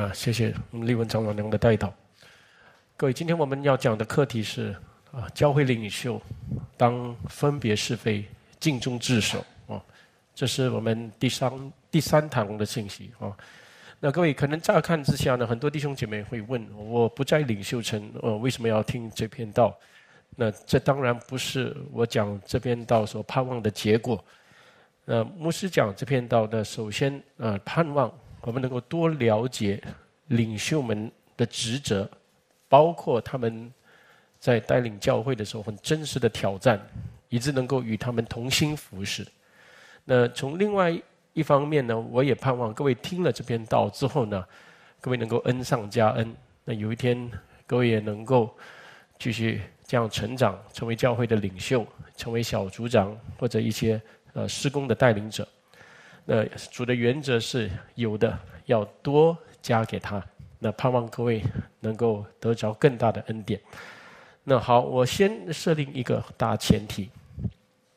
啊，谢谢立文长老娘的带导。各位，今天我们要讲的课题是啊，教会领袖当分别是非，尽忠职守啊，这是我们第三第三堂的信息啊。那各位可能乍看之下呢，很多弟兄姐妹会问：我不在领袖层，我，为什么要听这篇道？那这当然不是我讲这篇道所盼望的结果。呃，牧师讲这篇道呢，首先呃，盼望。我们能够多了解领袖们的职责，包括他们在带领教会的时候很真实的挑战，以致能够与他们同心服侍。那从另外一方面呢，我也盼望各位听了这篇道之后呢，各位能够恩上加恩。那有一天，各位也能够继续这样成长，成为教会的领袖，成为小组长或者一些呃施工的带领者。那主的原则是有的要多加给他，那盼望各位能够得着更大的恩典。那好，我先设定一个大前提。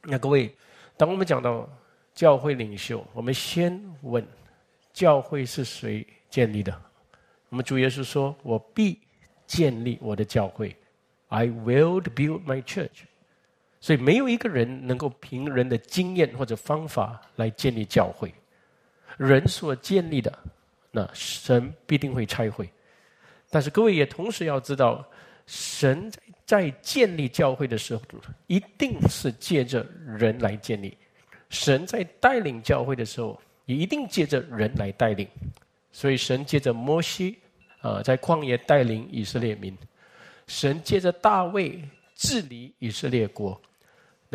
那各位，当我们讲到教会领袖，我们先问教会是谁建立的？我们主耶稣说：“我必建立我的教会。”I will build my church. 所以没有一个人能够凭人的经验或者方法来建立教会，人所建立的，那神必定会拆毁。但是各位也同时要知道，神在建立教会的时候，一定是借着人来建立；神在带领教会的时候，也一定借着人来带领。所以神借着摩西啊，在旷野带领以色列民；神借着大卫治理以色列国。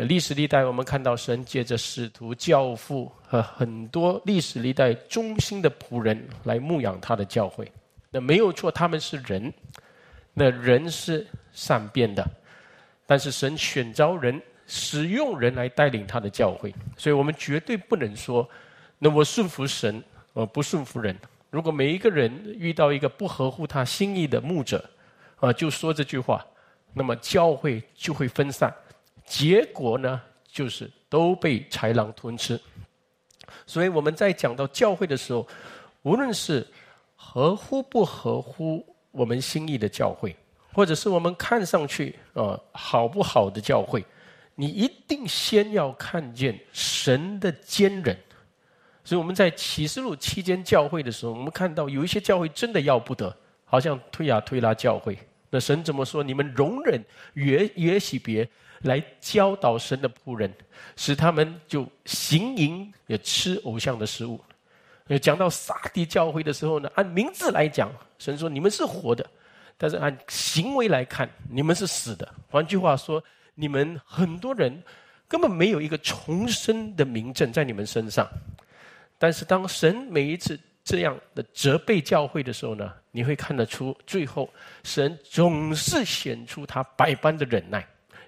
那历史历代，我们看到神借着使徒、教父和很多历史历代忠心的仆人来牧养他的教会。那没有错，他们是人，那人是善变的，但是神选召人，使用人来带领他的教会。所以我们绝对不能说，那我顺服神，我不顺服人。如果每一个人遇到一个不合乎他心意的牧者，啊，就说这句话，那么教会就会分散。结果呢，就是都被豺狼吞吃。所以我们在讲到教会的时候，无论是合乎不合乎我们心意的教会，或者是我们看上去啊好不好的教会，你一定先要看见神的坚忍。所以我们在启示录期间教会的时候，我们看到有一些教会真的要不得，好像推亚推拉教会。那神怎么说？你们容忍约约喜别。来教导神的仆人，使他们就行淫也吃偶像的食物。讲到撒地教会的时候呢，按名字来讲，神说你们是活的，但是按行为来看，你们是死的。换句话说，你们很多人根本没有一个重生的名证在你们身上。但是当神每一次这样的责备教会的时候呢，你会看得出，最后神总是显出他百般的忍耐。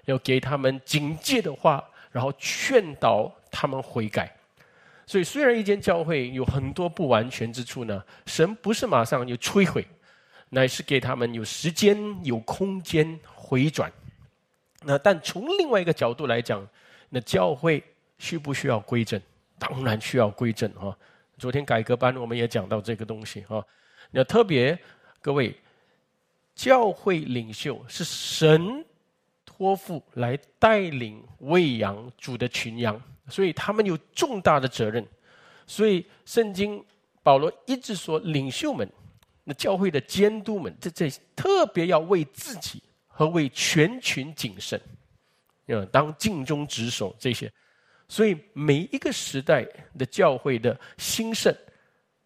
要给他们警戒的话，然后劝导他们悔改。所以，虽然一间教会有很多不完全之处呢，神不是马上就摧毁，乃是给他们有时间、有空间回转。那但从另外一个角度来讲，那教会需不需要归正？当然需要归正啊！昨天改革班我们也讲到这个东西啊。那特别各位，教会领袖是神。托付来带领喂养主的群羊，所以他们有重大的责任。所以圣经保罗一直说，领袖们、那教会的监督们，这这特别要为自己和为全群谨慎，要当尽忠职守这些。所以每一个时代的教会的兴盛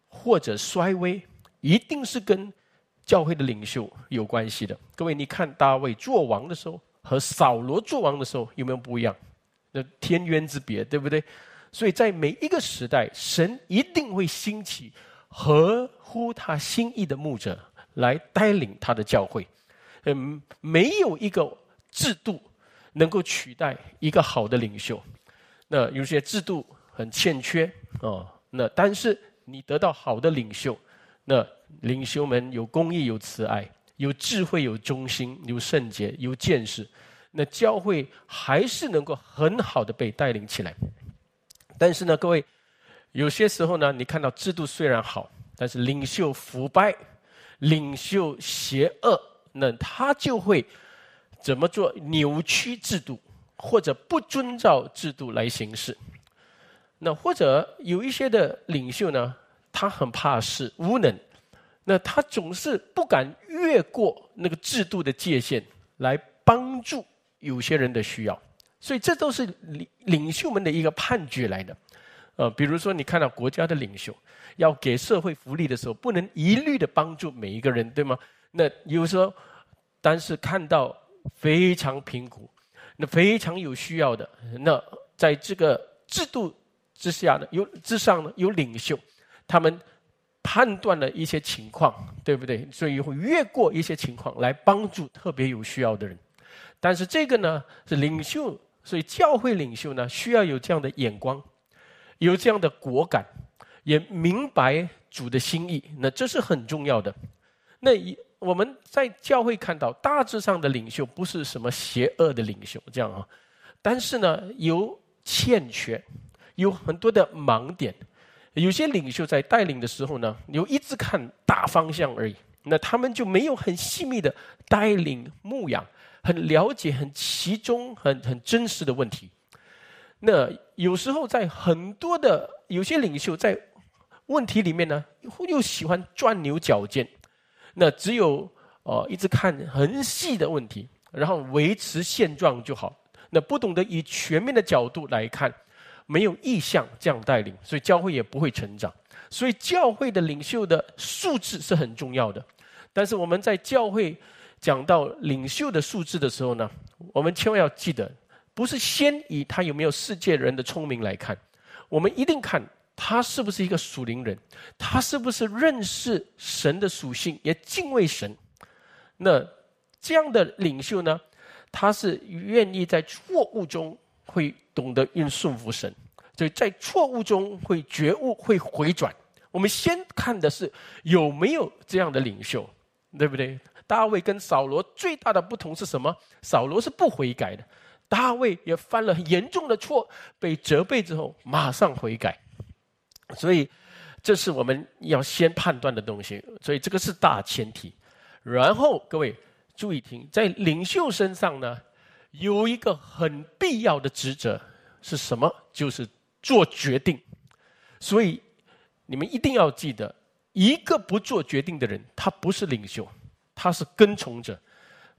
或者衰微，一定是跟教会的领袖有关系的。各位，你看大卫做王的时候。和扫罗做王的时候有没有不一样？那天渊之别，对不对？所以在每一个时代，神一定会兴起合乎他心意的牧者来带领他的教会。嗯，没有一个制度能够取代一个好的领袖。那有些制度很欠缺哦。那但是你得到好的领袖，那领袖们有公义，有慈爱。有智慧，有忠心，有圣洁，有见识，那教会还是能够很好的被带领起来。但是呢，各位，有些时候呢，你看到制度虽然好，但是领袖腐败、领袖邪恶，那他就会怎么做？扭曲制度，或者不遵照制度来行事。那或者有一些的领袖呢，他很怕事、无能，那他总是不敢越过那个制度的界限来帮助有些人的需要。所以这都是领领袖们的一个判决来的。呃，比如说你看到国家的领袖要给社会福利的时候，不能一律的帮助每一个人，对吗？那有时候，但是看到非常贫苦、那非常有需要的，那在这个制度之下呢，有之上呢有领袖，他们判断了一些情况，对不对？所以会越过一些情况来帮助特别有需要的人。但是这个呢是领袖，所以教会领袖呢需要有这样的眼光。有这样的果敢，也明白主的心意，那这是很重要的。那我们在教会看到，大致上的领袖不是什么邪恶的领袖，这样啊。但是呢，有欠缺，有很多的盲点。有些领袖在带领的时候呢，有一直看大方向而已，那他们就没有很细密的带领牧养，很了解很其中很很真实的问题。那有时候在很多的有些领袖在问题里面呢，又喜欢钻牛角尖，那只有哦一直看很细的问题，然后维持现状就好。那不懂得以全面的角度来看，没有意向这样带领，所以教会也不会成长。所以教会的领袖的素质是很重要的。但是我们在教会讲到领袖的素质的时候呢，我们千万要记得。不是先以他有没有世界人的聪明来看，我们一定看他是不是一个属灵人，他是不是认识神的属性，也敬畏神。那这样的领袖呢，他是愿意在错误中会懂得运顺服神，所以在错误中会觉悟、会回转。我们先看的是有没有这样的领袖，对不对？大卫跟扫罗最大的不同是什么？扫罗是不悔改的。大卫也犯了很严重的错，被责备之后马上悔改，所以这是我们要先判断的东西。所以这个是大前提。然后各位注意听，在领袖身上呢，有一个很必要的职责是什么？就是做决定。所以你们一定要记得，一个不做决定的人，他不是领袖，他是跟从者。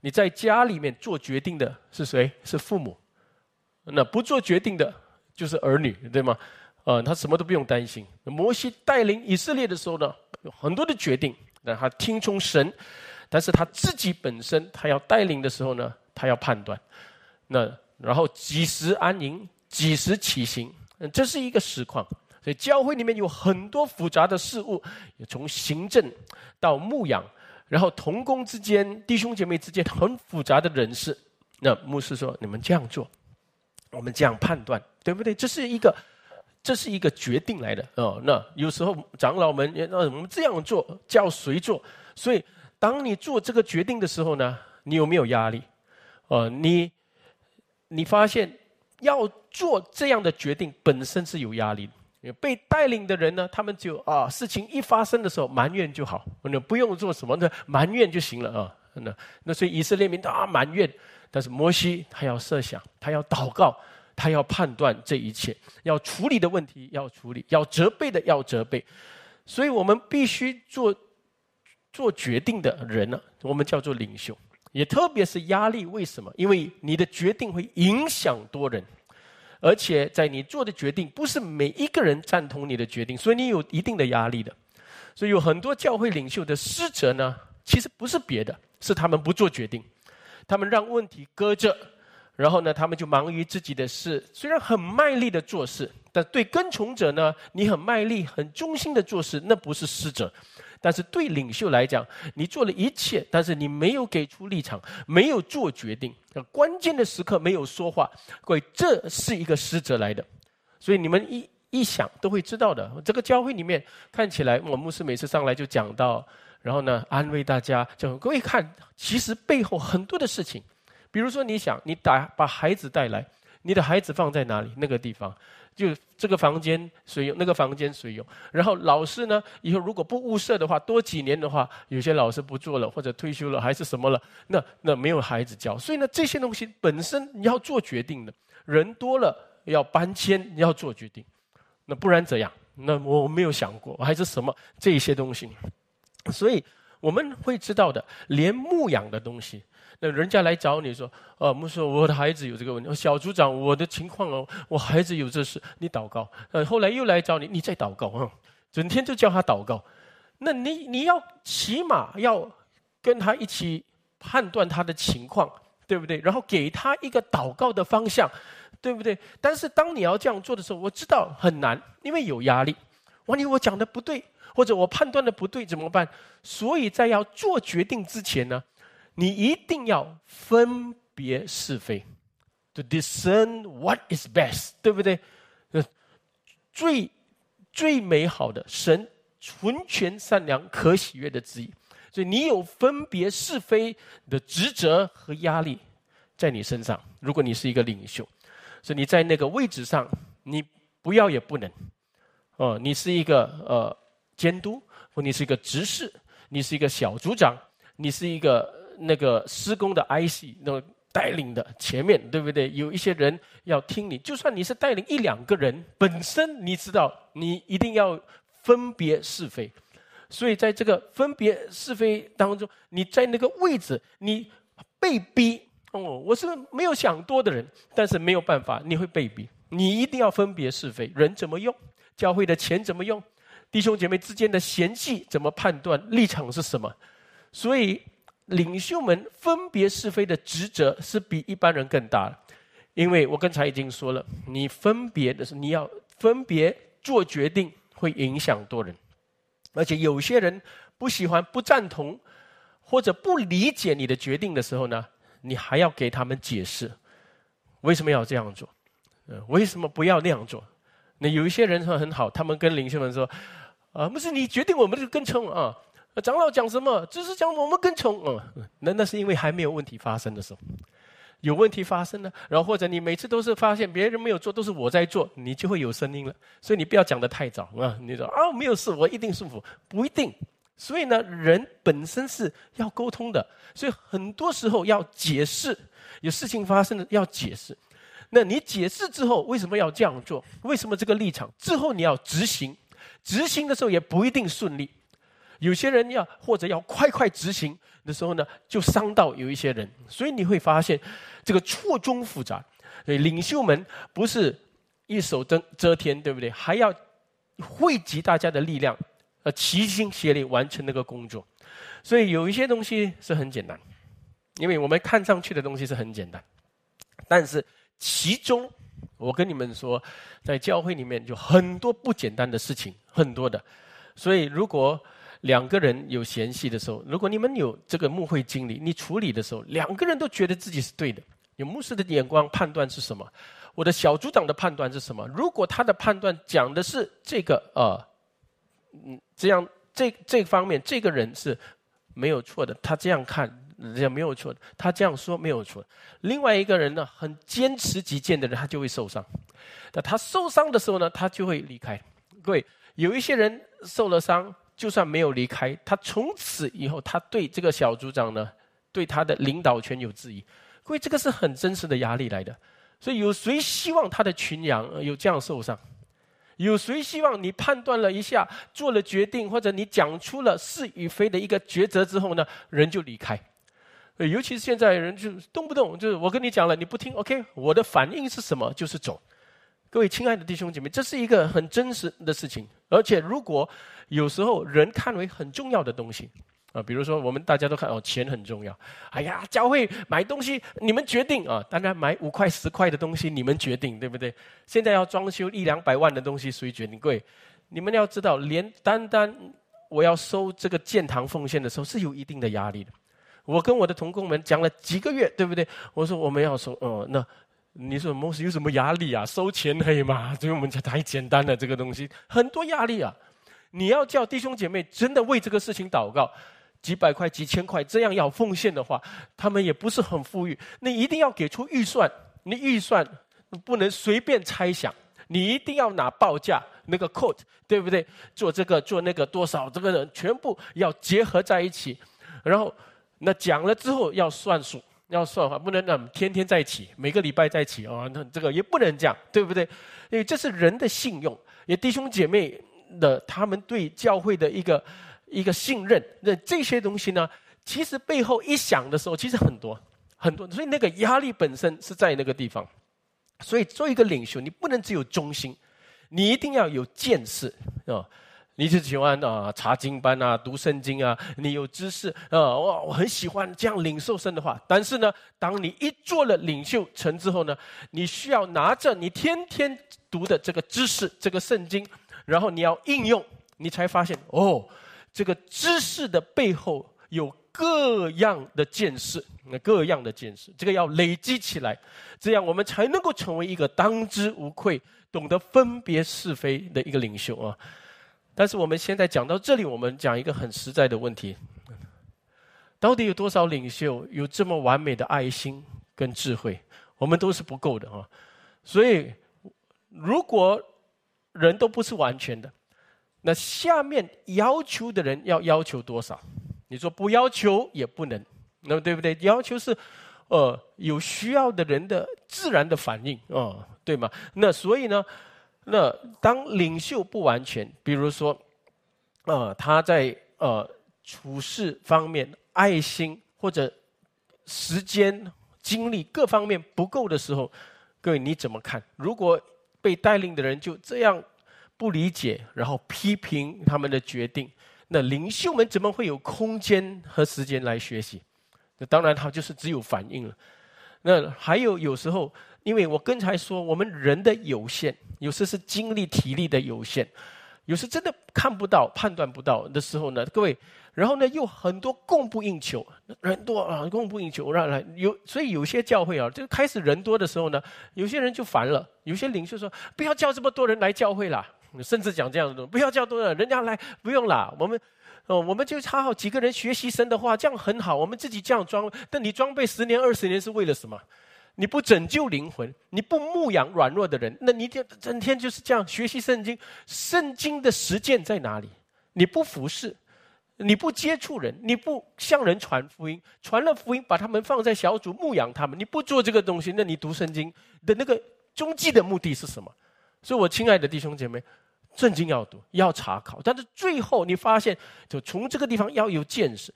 你在家里面做决定的是谁？是父母。那不做决定的，就是儿女，对吗？呃，他什么都不用担心。摩西带领以色列的时候呢，有很多的决定，那他听从神，但是他自己本身，他要带领的时候呢，他要判断。那然后几时安营，几时起行，这是一个实况。所以教会里面有很多复杂的事物，从行政到牧养。然后同工之间、弟兄姐妹之间很复杂的人事，那牧师说：“你们这样做，我们这样判断，对不对？这是一个，这是一个决定来的哦。那有时候长老们也让我们这样做，叫谁做？所以当你做这个决定的时候呢，你有没有压力？哦，你你发现要做这样的决定本身是有压力的。”被带领的人呢，他们就啊，事情一发生的时候埋怨就好，那不用做什么的埋怨就行了啊。那那所以以色列民啊埋怨，但是摩西他要设想，他要祷告，他要判断这一切，要处理的问题要处理，要责备的要责备。所以我们必须做做决定的人呢，我们叫做领袖，也特别是压力。为什么？因为你的决定会影响多人。而且在你做的决定，不是每一个人赞同你的决定，所以你有一定的压力的。所以有很多教会领袖的失责呢，其实不是别的，是他们不做决定，他们让问题搁着，然后呢，他们就忙于自己的事。虽然很卖力的做事，但对跟从者呢，你很卖力、很忠心的做事，那不是失责。但是对领袖来讲，你做了一切，但是你没有给出立场，没有做决定，关键的时刻没有说话，各位，这是一个失责来的。所以你们一一想都会知道的。这个教会里面看起来，我牧师每次上来就讲到，然后呢安慰大家，就各位看，其实背后很多的事情。比如说，你想你打把孩子带来，你的孩子放在哪里？那个地方，就这个房间谁用？那个房间谁用？然后老师呢？以后如果不物色的话，多几年的话，有些老师不做了，或者退休了，还是什么了？那那没有孩子教。所以呢，这些东西本身你要做决定的，人多了要搬迁，你要做决定。那不然怎样？那我没有想过，还是什么这些东西。所以我们会知道的，连牧养的东西。那人家来找你说：“哦，牧师，我的孩子有这个问题。小组长，我的情况哦，我孩子有这事，你祷告。”呃，后来又来找你，你再祷告啊，整天就叫他祷告。那你你要起码要跟他一起判断他的情况，对不对？然后给他一个祷告的方向，对不对？但是当你要这样做的时候，我知道很难，因为有压力。万一我讲的不对，或者我判断的不对怎么办？所以在要做决定之前呢？你一定要分别是非，to discern what is best，对不对？最最美好的神纯全善良可喜悦的旨意，所以你有分别是非的职责和压力在你身上。如果你是一个领袖，所以你在那个位置上，你不要也不能。哦，你是一个呃监督，或你是一个执事，你是一个小组长，你是一个。那个施工的 IC，那个带领的前面，对不对？有一些人要听你，就算你是带领一两个人，本身你知道，你一定要分别是非。所以在这个分别是非当中，你在那个位置，你被逼哦。我是没有想多的人，但是没有办法，你会被逼，你一定要分别是非。人怎么用？教会的钱怎么用？弟兄姐妹之间的嫌隙怎么判断？立场是什么？所以。领袖们分别是非的职责是比一般人更大的，因为我刚才已经说了，你分别的是你要分别做决定，会影响多人，而且有些人不喜欢、不赞同或者不理解你的决定的时候呢，你还要给他们解释为什么要这样做，呃，为什么不要那样做？那有一些人说很好，他们跟领袖们说，啊，不是你决定，我们就跟从啊。长老讲什么？只是讲我们跟从。嗯，那那是因为还没有问题发生的时候，有问题发生了，然后或者你每次都是发现别人没有做，都是我在做，你就会有声音了。所以你不要讲的太早啊！你说啊，没有事，我一定舒服，不一定。所以呢，人本身是要沟通的，所以很多时候要解释，有事情发生了要解释。那你解释之后，为什么要这样做？为什么这个立场？之后你要执行，执行的时候也不一定顺利。有些人要或者要快快执行的时候呢，就伤到有一些人，所以你会发现这个错综复杂。所以领袖们不是一手遮遮天，对不对？还要汇集大家的力量，呃，齐心协力完成那个工作。所以有一些东西是很简单，因为我们看上去的东西是很简单，但是其中我跟你们说，在教会里面有很多不简单的事情，很多的。所以如果两个人有嫌隙的时候，如果你们有这个牧会经历，你处理的时候，两个人都觉得自己是对的，有牧师的眼光判断是什么？我的小组长的判断是什么？如果他的判断讲的是这个呃，嗯，这样这这方面这个人是没有错的，他这样看也没有错的，他这样说没有错。另外一个人呢，很坚持己见的人，他就会受伤。那他受伤的时候呢，他就会离开。各位，有一些人受了伤。就算没有离开，他从此以后，他对这个小组长呢，对他的领导权有质疑。各位，这个是很真实的压力来的。所以，有谁希望他的群羊有这样受伤？有谁希望你判断了一下，做了决定，或者你讲出了是与非的一个抉择之后呢，人就离开？尤其是现在人就动不动就是我跟你讲了，你不听，OK？我的反应是什么？就是走。各位亲爱的弟兄姐妹，这是一个很真实的事情。而且，如果有时候人看为很重要的东西啊，比如说我们大家都看哦，钱很重要。哎呀，教会买东西你们决定啊，当然买五块十块的东西你们决定，对不对？现在要装修一两百万的东西谁决定？各位，你们要知道，连单单我要收这个建堂奉献的时候是有一定的压力的。我跟我的同工们讲了几个月，对不对？我说我们要收，哦，那。你说牧师有什么压力啊？收钱可以吗？所以我们讲太简单了，这个东西很多压力啊！你要叫弟兄姐妹真的为这个事情祷告，几百块、几千块这样要奉献的话，他们也不是很富裕。你一定要给出预算，你预算不能随便猜想，你一定要拿报价那个 quote，对不对？做这个做那个多少，这个人全部要结合在一起，然后那讲了之后要算数，要算话，不能让天天在一起，每个礼拜在一起啊，那这个也不能这样，对不对？因为这是人的信用，也弟兄姐妹的他们对教会的一个一个信任，那这些东西呢？其实背后一想的时候，其实很多很多，所以那个压力本身是在那个地方。所以做一个领袖，你不能只有忠心，你一定要有见识啊！你就喜欢啊查经班啊读圣经啊，你有知识啊，我我很喜欢这样领受神的话。但是呢，当你一做了领袖成之后呢，你需要拿着你天天读的这个知识，这个圣经，然后你要应用，你才发现哦，这个知识的背后有。各样的见识，那各样的见识，这个要累积起来，这样我们才能够成为一个当之无愧、懂得分别是非的一个领袖啊！但是我们现在讲到这里，我们讲一个很实在的问题：到底有多少领袖有这么完美的爱心跟智慧？我们都是不够的啊！所以，如果人都不是完全的，那下面要求的人要要求多少？你说不要求也不能，那么对不对？要求是，呃，有需要的人的自然的反应啊，对吗？那所以呢，那当领袖不完全，比如说，呃，他在呃处事方面、爱心或者时间、精力各方面不够的时候，各位你怎么看？如果被带领的人就这样不理解，然后批评他们的决定。那领袖们怎么会有空间和时间来学习？那当然，他就是只有反应了。那还有有时候，因为我刚才说，我们人的有限，有时是精力、体力的有限，有时真的看不到、判断不到的时候呢，各位，然后呢又很多供不应求，人多啊，供不应求，让来有，所以有些教会啊，就开始人多的时候呢，有些人就烦了，有些领袖说：“不要叫这么多人来教会了。”甚至讲这样的，不要叫多人，人家来不用啦。我们，哦，我们就差好几个人学习神的话，这样很好。我们自己这样装，但你装备十年二十年是为了什么？你不拯救灵魂，你不牧养软弱的人，那你就整天就是这样学习圣经。圣经的实践在哪里？你不服侍，你不接触人，你不向人传福音，传了福音把他们放在小组牧养他们，你不做这个东西，那你读圣经的那个终极的目的是什么？所以，我亲爱的弟兄姐妹，圣经要读，要查考，但是最后你发现，就从这个地方要有见识。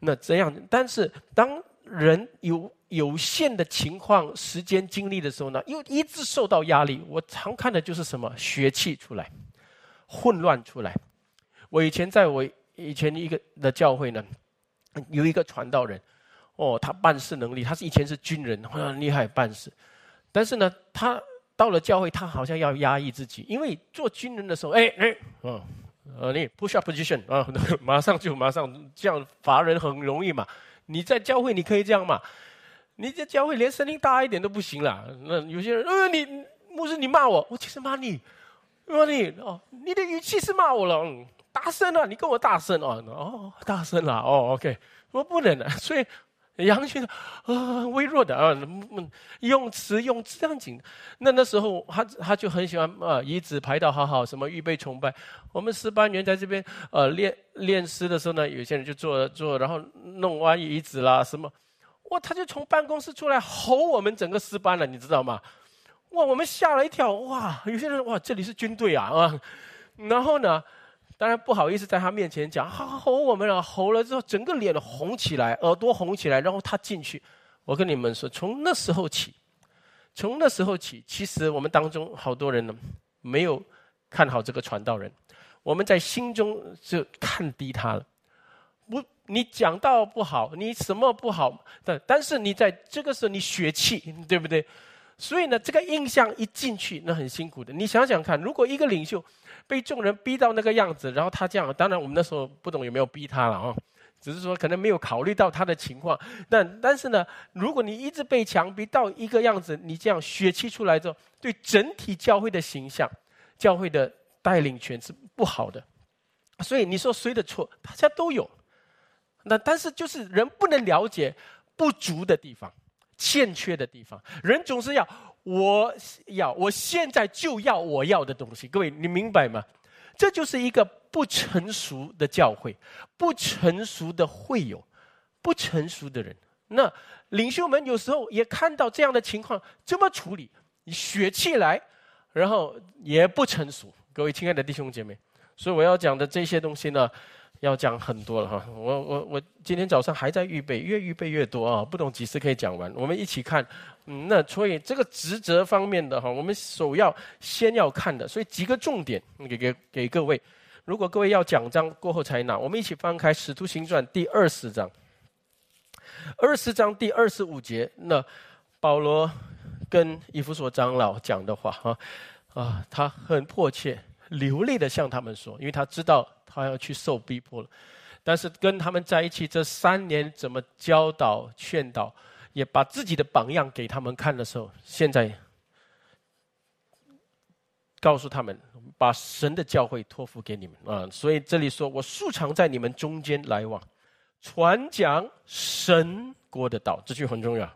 那这样，但是当人有有限的情况、时间、精力的时候呢，又一直受到压力。我常看的就是什么血气出来，混乱出来。我以前在我以前一个的教会呢，有一个传道人，哦，他办事能力，他是以前是军人，很厉害办事，但是呢，他。到了教会，他好像要压抑自己，因为做军人的时候，哎哎，嗯，呃，你 push up position 啊，马上就马上这样罚人很容易嘛。你在教会你可以这样嘛？你在教会连声音大一点都不行了。那有些人，呃，你牧师你骂我，我其实骂你，骂你哦，你的语气是骂我了，嗯，大声啊，你跟我大声哦，哦，大声了，哦，OK，我不能的，所以。杨先生，啊，微弱的啊，用词用这样紧。那那时候他他就很喜欢啊，椅子排到好好，什么预备崇拜。我们诗班员在这边呃练练诗的时候呢，有些人就坐坐，然后弄完椅子啦什么，哇，他就从办公室出来吼我们整个诗班了，你知道吗？哇，我们吓了一跳，哇，有些人哇，这里是军队啊啊，然后呢？当然不好意思在他面前讲，好吼我们了，吼了之后，整个脸红起来，耳朵红起来，然后他进去。我跟你们说，从那时候起，从那时候起，其实我们当中好多人呢，没有看好这个传道人，我们在心中就看低他了。你讲道不好，你什么不好？但但是你在这个时候，你血气，对不对？所以呢，这个印象一进去，那很辛苦的。你想想看，如果一个领袖，被众人逼到那个样子，然后他这样，当然我们那时候不懂有没有逼他了啊，只是说可能没有考虑到他的情况。但但是呢，如果你一直被强逼到一个样子，你这样血气出来之后，对整体教会的形象、教会的带领权是不好的。所以你说谁的错？大家都有。那但是就是人不能了解不足的地方，欠缺的地方。人总是要我要我现在就要我要的东西。各位，你明白吗？这就是一个不成熟的教会，不成熟的会友，不成熟的人。那领袖们有时候也看到这样的情况，怎么处理？你血气来，然后也不成熟。各位亲爱的弟兄姐妹，所以我要讲的这些东西呢。要讲很多了哈，我我我今天早上还在预备，越预备越多啊，不懂几时可以讲完。我们一起看，嗯，那所以这个职责方面的哈，我们首要先要看的，所以几个重点给给给各位。如果各位要讲章过后才拿，我们一起翻开《使徒行传》第二十章，二十章第二十五节，那保罗跟以弗所长老讲的话哈，啊，他很迫切流泪的向他们说，因为他知道。他要去受逼迫了，但是跟他们在一起这三年，怎么教导、劝导，也把自己的榜样给他们看的时候，现在告诉他们，把神的教会托付给你们啊！所以这里说我素常在你们中间来往，传讲神国的道，这句很重要。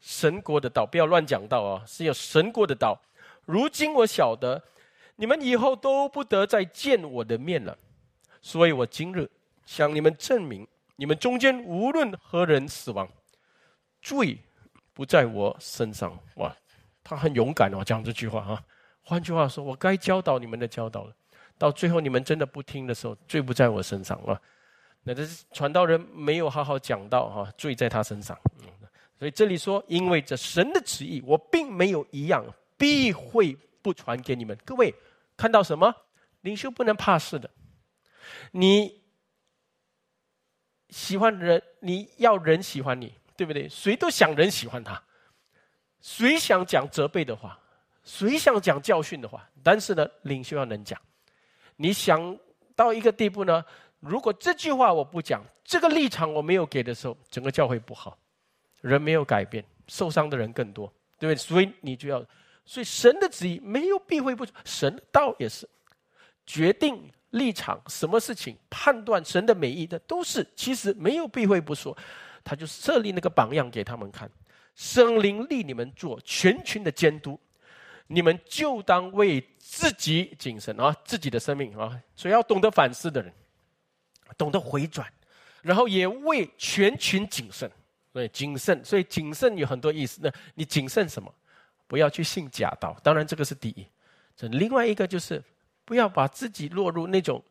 神国的道，不要乱讲道啊！是有神国的道。如今我晓得，你们以后都不得再见我的面了。所以我今日向你们证明，你们中间无论何人死亡，罪不在我身上。哇，他很勇敢哦，讲这句话啊。换句话说，我该教导你们的教导了，到最后你们真的不听的时候，罪不在我身上啊。那这是传道人没有好好讲到哈，罪在他身上。所以这里说，因为这神的旨意，我并没有一样必会不传给你们。各位看到什么？领袖不能怕事的。你喜欢人，你要人喜欢你，对不对？谁都想人喜欢他，谁想讲责备的话，谁想讲教训的话？但是呢，领袖要能讲。你想到一个地步呢？如果这句话我不讲，这个立场我没有给的时候，整个教会不好，人没有改变，受伤的人更多，对不对？所以你就要，所以神的旨意没有避讳不说，神的道也是决定。立场，什么事情判断神的美意的，都是其实没有避讳不说，他就设立那个榜样给他们看。圣灵立你们做全群的监督，你们就当为自己谨慎啊，自己的生命啊，所以要懂得反思的人，懂得回转，然后也为全群谨慎。对，谨慎，所以谨慎有很多意思。那你谨慎什么？不要去信假道，当然这个是第一。这另外一个就是。不要把自己落入那种、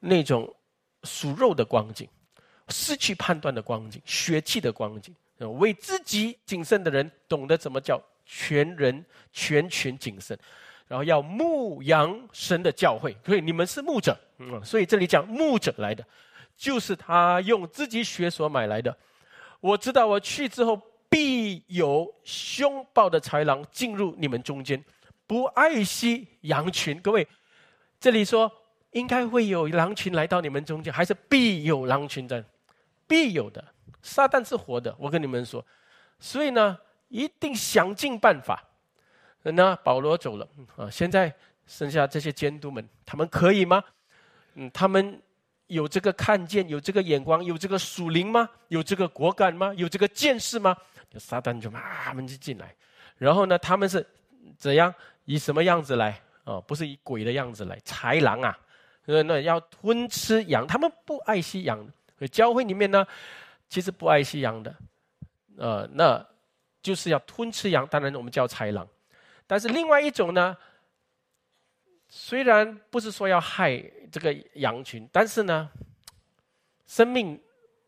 那种属肉的光景，失去判断的光景，血气的光景。为自己谨慎的人，懂得怎么叫全人、全群谨慎，然后要牧羊神的教诲。所以你们是牧者，嗯，所以这里讲牧者来的，就是他用自己血所买来的。我知道我去之后，必有凶暴的豺狼进入你们中间，不爱惜羊群。各位。这里说应该会有狼群来到你们中间，还是必有狼群在？必有的，撒旦是活的，我跟你们说。所以呢，一定想尽办法。那保罗走了啊，现在剩下这些监督们，他们可以吗？嗯，他们有这个看见，有这个眼光，有这个属灵吗？有这个果敢吗？有这个见识吗？撒旦就慢慢就进来，然后呢，他们是怎样以什么样子来？哦，不是以鬼的样子来，豺狼啊，那那要吞吃羊，他们不爱惜羊。教会里面呢，其实不爱惜羊的，呃，那就是要吞吃羊。当然我们叫豺狼，但是另外一种呢，虽然不是说要害这个羊群，但是呢，生命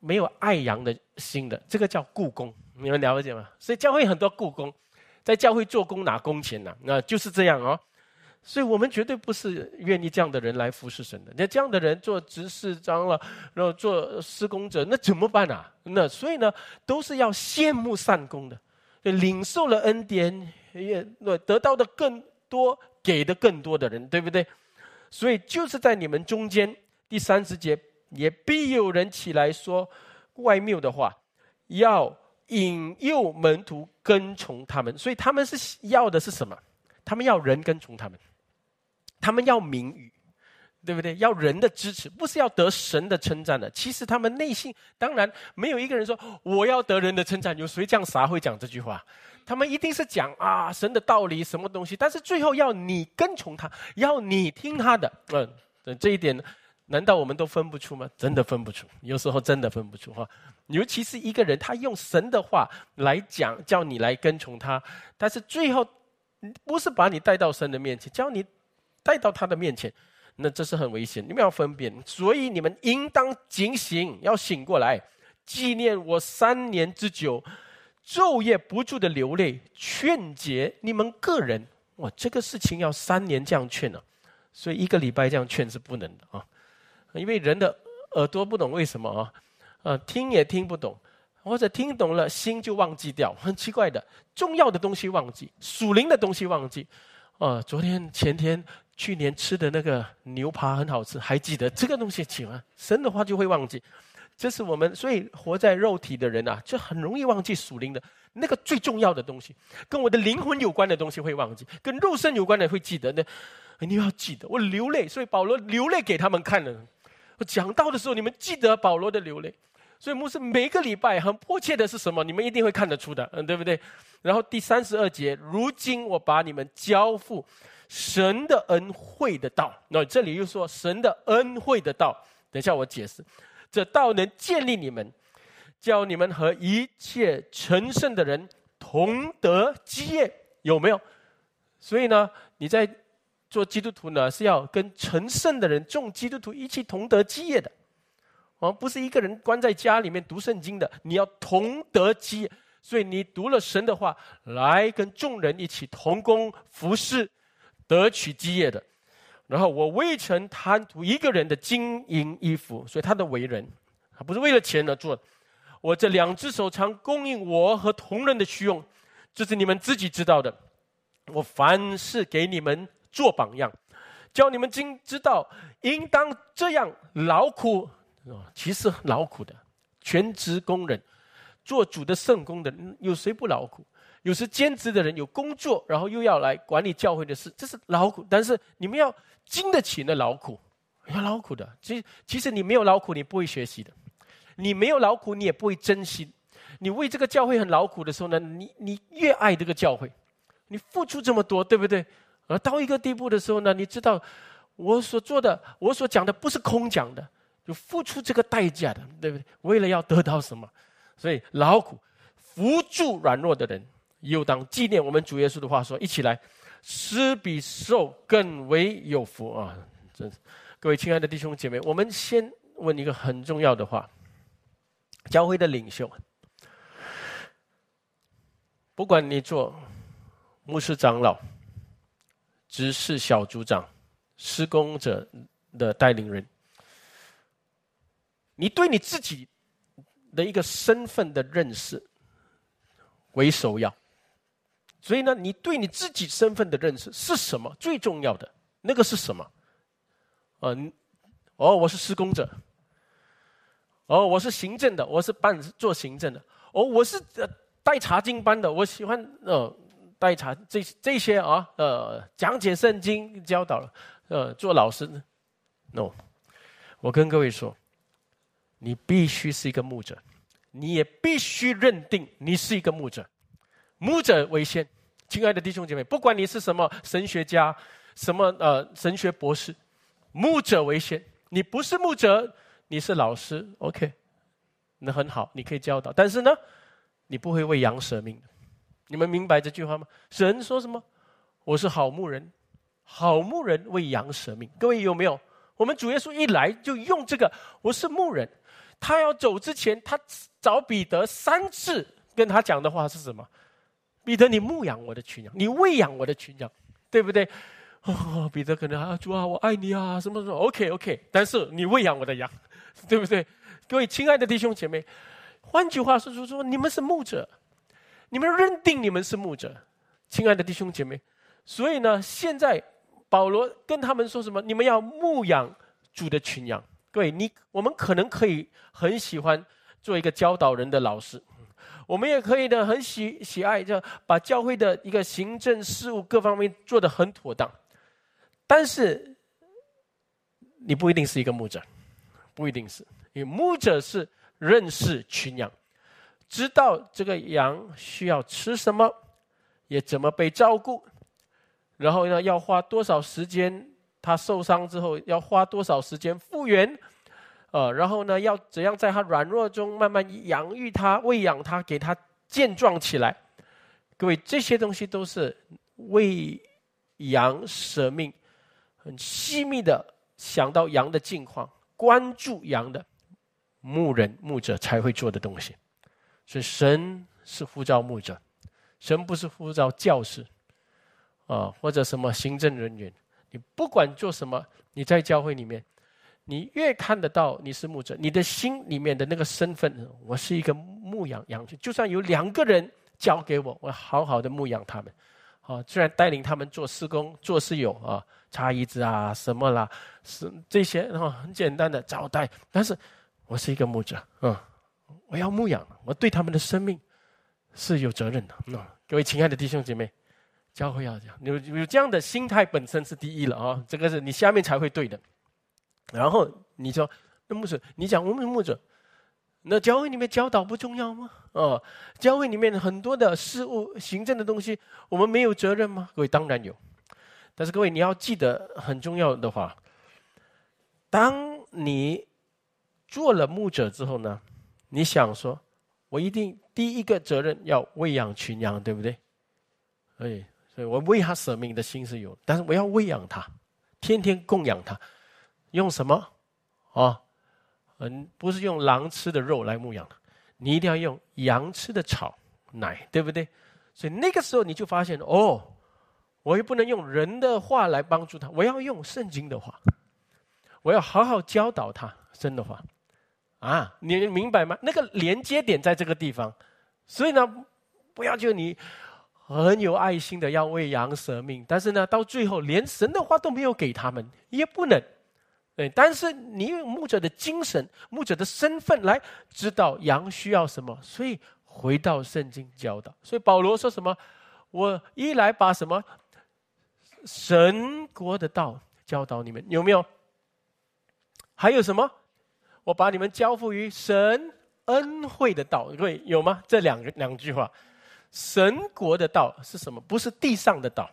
没有爱羊的心的，这个叫雇工，你们了解吗？所以教会很多雇工，在教会做工拿工钱呐，那就是这样哦。所以我们绝对不是愿意这样的人来服侍神的。那这样的人做执事长了，然后做施工者，那怎么办啊？那所以呢，都是要羡慕善功的，领受了恩典，也得到的更多，给的更多的人，对不对？所以就是在你们中间，第三十节也必有人起来说外谬的话，要引诱门徒跟从他们。所以他们是要的是什么？他们要人跟从他们。他们要名誉，对不对？要人的支持，不是要得神的称赞的。其实他们内心当然没有一个人说我要得人的称赞，有谁这样傻会讲这句话？他们一定是讲啊神的道理什么东西，但是最后要你跟从他，要你听他的。嗯，这一点难道我们都分不出吗？真的分不出，有时候真的分不出哈。尤其是一个人，他用神的话来讲，叫你来跟从他，但是最后不是把你带到神的面前，叫你带到他的面前，那这是很危险。你们要分辨，所以你们应当警醒，要醒过来，纪念我三年之久。昼夜不住的流泪劝解你们个人，哇，这个事情要三年这样劝呢，所以一个礼拜这样劝是不能的啊，因为人的耳朵不懂为什么啊，呃，听也听不懂，或者听懂了心就忘记掉，很奇怪的，重要的东西忘记，属灵的东西忘记，啊，昨天、前天、去年吃的那个牛扒很好吃，还记得这个东西，喜欢神的话就会忘记。这是我们，所以活在肉体的人啊，就很容易忘记属灵的那个最重要的东西，跟我的灵魂有关的东西会忘记，跟肉身有关的会记得。那你要记得，我流泪，所以保罗流泪给他们看了。我讲到的时候，你们记得保罗的流泪。所以牧师每个礼拜很迫切的是什么？你们一定会看得出的，嗯，对不对？然后第三十二节，如今我把你们交付神的恩惠的道。那这里又说神的恩惠的道，等一下我解释。这道能建立你们，叫你们和一切成圣的人同得基业，有没有？所以呢，你在做基督徒呢，是要跟成圣的人、众基督徒一起同得基业的，哦，不是一个人关在家里面读圣经的，你要同得基业。所以你读了神的话，来跟众人一起同工服侍，得取基业的。然后我未曾贪图一个人的金银衣服，所以他的为人，他不是为了钱而做。我这两只手常供应我和同人的需用，这是你们自己知道的。我凡事给你们做榜样，教你们经知道应当这样劳苦，其实劳苦的全职工人，做主的圣工的，有谁不劳苦？有时兼职的人有工作，然后又要来管理教会的事，这是劳苦。但是你们要。经得起那劳苦，要劳苦的。其，其实你没有劳苦，你不会学习的；你没有劳苦，你也不会珍惜。你为这个教会很劳苦的时候呢，你你越爱这个教会，你付出这么多，对不对？而到一个地步的时候呢，你知道我所做的，我所讲的不是空讲的，就付出这个代价的，对不对？为了要得到什么？所以劳苦扶助软弱的人，又当纪念我们主耶稣的话说：一起来。施比受更为有福啊！真是，各位亲爱的弟兄姐妹，我们先问一个很重要的话：教会的领袖，不管你做牧师长老、执事小组长、施工者的带领人，你对你自己的一个身份的认识为首要。所以呢，你对你自己身份的认识是什么？最重要的那个是什么？嗯，哦，我是施工者。哦，我是行政的，我是办做行政的。哦，我是带查经班的，我喜欢呃带查这这些啊呃讲解圣经教导呃做老师。No，我跟各位说，你必须是一个牧者，你也必须认定你是一个牧者。牧者为先，亲爱的弟兄姐妹，不管你是什么神学家，什么呃神学博士，牧者为先。你不是牧者，你是老师，OK，那很好，你可以教导。但是呢，你不会为羊舍命的。你们明白这句话吗？神说什么？我是好牧人，好牧人为羊舍命。各位有没有？我们主耶稣一来就用这个，我是牧人。他要走之前，他找彼得三次跟他讲的话是什么？彼得，你牧养我的群羊，你喂养我的群羊，对不对？哦，彼得可能啊，主啊，我爱你啊，什么什么？OK OK，但是你喂养我的羊，对不对？各位亲爱的弟兄姐妹，换句话说，说说你们是牧者，你们认定你们是牧者，亲爱的弟兄姐妹。所以呢，现在保罗跟他们说什么？你们要牧养主的群羊。各位，你我们可能可以很喜欢做一个教导人的老师。我们也可以呢，很喜喜爱，就把教会的一个行政事务各方面做得很妥当。但是，你不一定是一个牧者，不一定是，因为牧者是认识群羊，知道这个羊需要吃什么，也怎么被照顾，然后呢，要花多少时间，它受伤之后要花多少时间复原，呃，然后呢，要怎样在它软弱中慢慢养育它、喂养它，给它健壮起来。各位，这些东西都是为羊舍命，很细密的想到羊的境况，关注羊的牧人牧者才会做的东西。所以，神是呼召牧者，神不是呼召教师啊，或者什么行政人员。你不管做什么，你在教会里面，你越看得到你是牧者，你的心里面的那个身份，我是一个牧羊羊群。就算有两个人。交给我，我好好的牧养他们，啊，虽然带领他们做施工，做事有啊，擦椅子啊，什么啦，是这些然后，很简单的招待。但是，我是一个牧者，嗯，我要牧养，我对他们的生命是有责任的。那各位亲爱的弟兄姐妹，教会要讲，有有这样的心态本身是第一了啊，这个是你下面才会对的。然后你说，那牧者，你讲我们牧者。那教会里面教导不重要吗？哦，教会里面很多的事务、行政的东西，我们没有责任吗？各位当然有，但是各位你要记得很重要的话：当你做了牧者之后呢，你想说，我一定第一个责任要喂养群羊，对不对？哎，所以我为他舍命的心是有，但是我要喂养他，天天供养他，用什么？啊？嗯，不是用狼吃的肉来牧养，你一定要用羊吃的草奶，对不对？所以那个时候你就发现，哦，我又不能用人的话来帮助他，我要用圣经的话，我要好好教导他真的话，啊，你明白吗？那个连接点在这个地方，所以呢，不要就你很有爱心的要为羊舍命，但是呢，到最后连神的话都没有给他们，也不能。对，但是你用牧者的精神、牧者的身份来知道羊需要什么，所以回到圣经教导。所以保罗说什么？我一来把什么神国的道教导你们，有没有？还有什么？我把你们交付于神恩惠的道，各位有吗？这两个两句话，神国的道是什么？不是地上的道，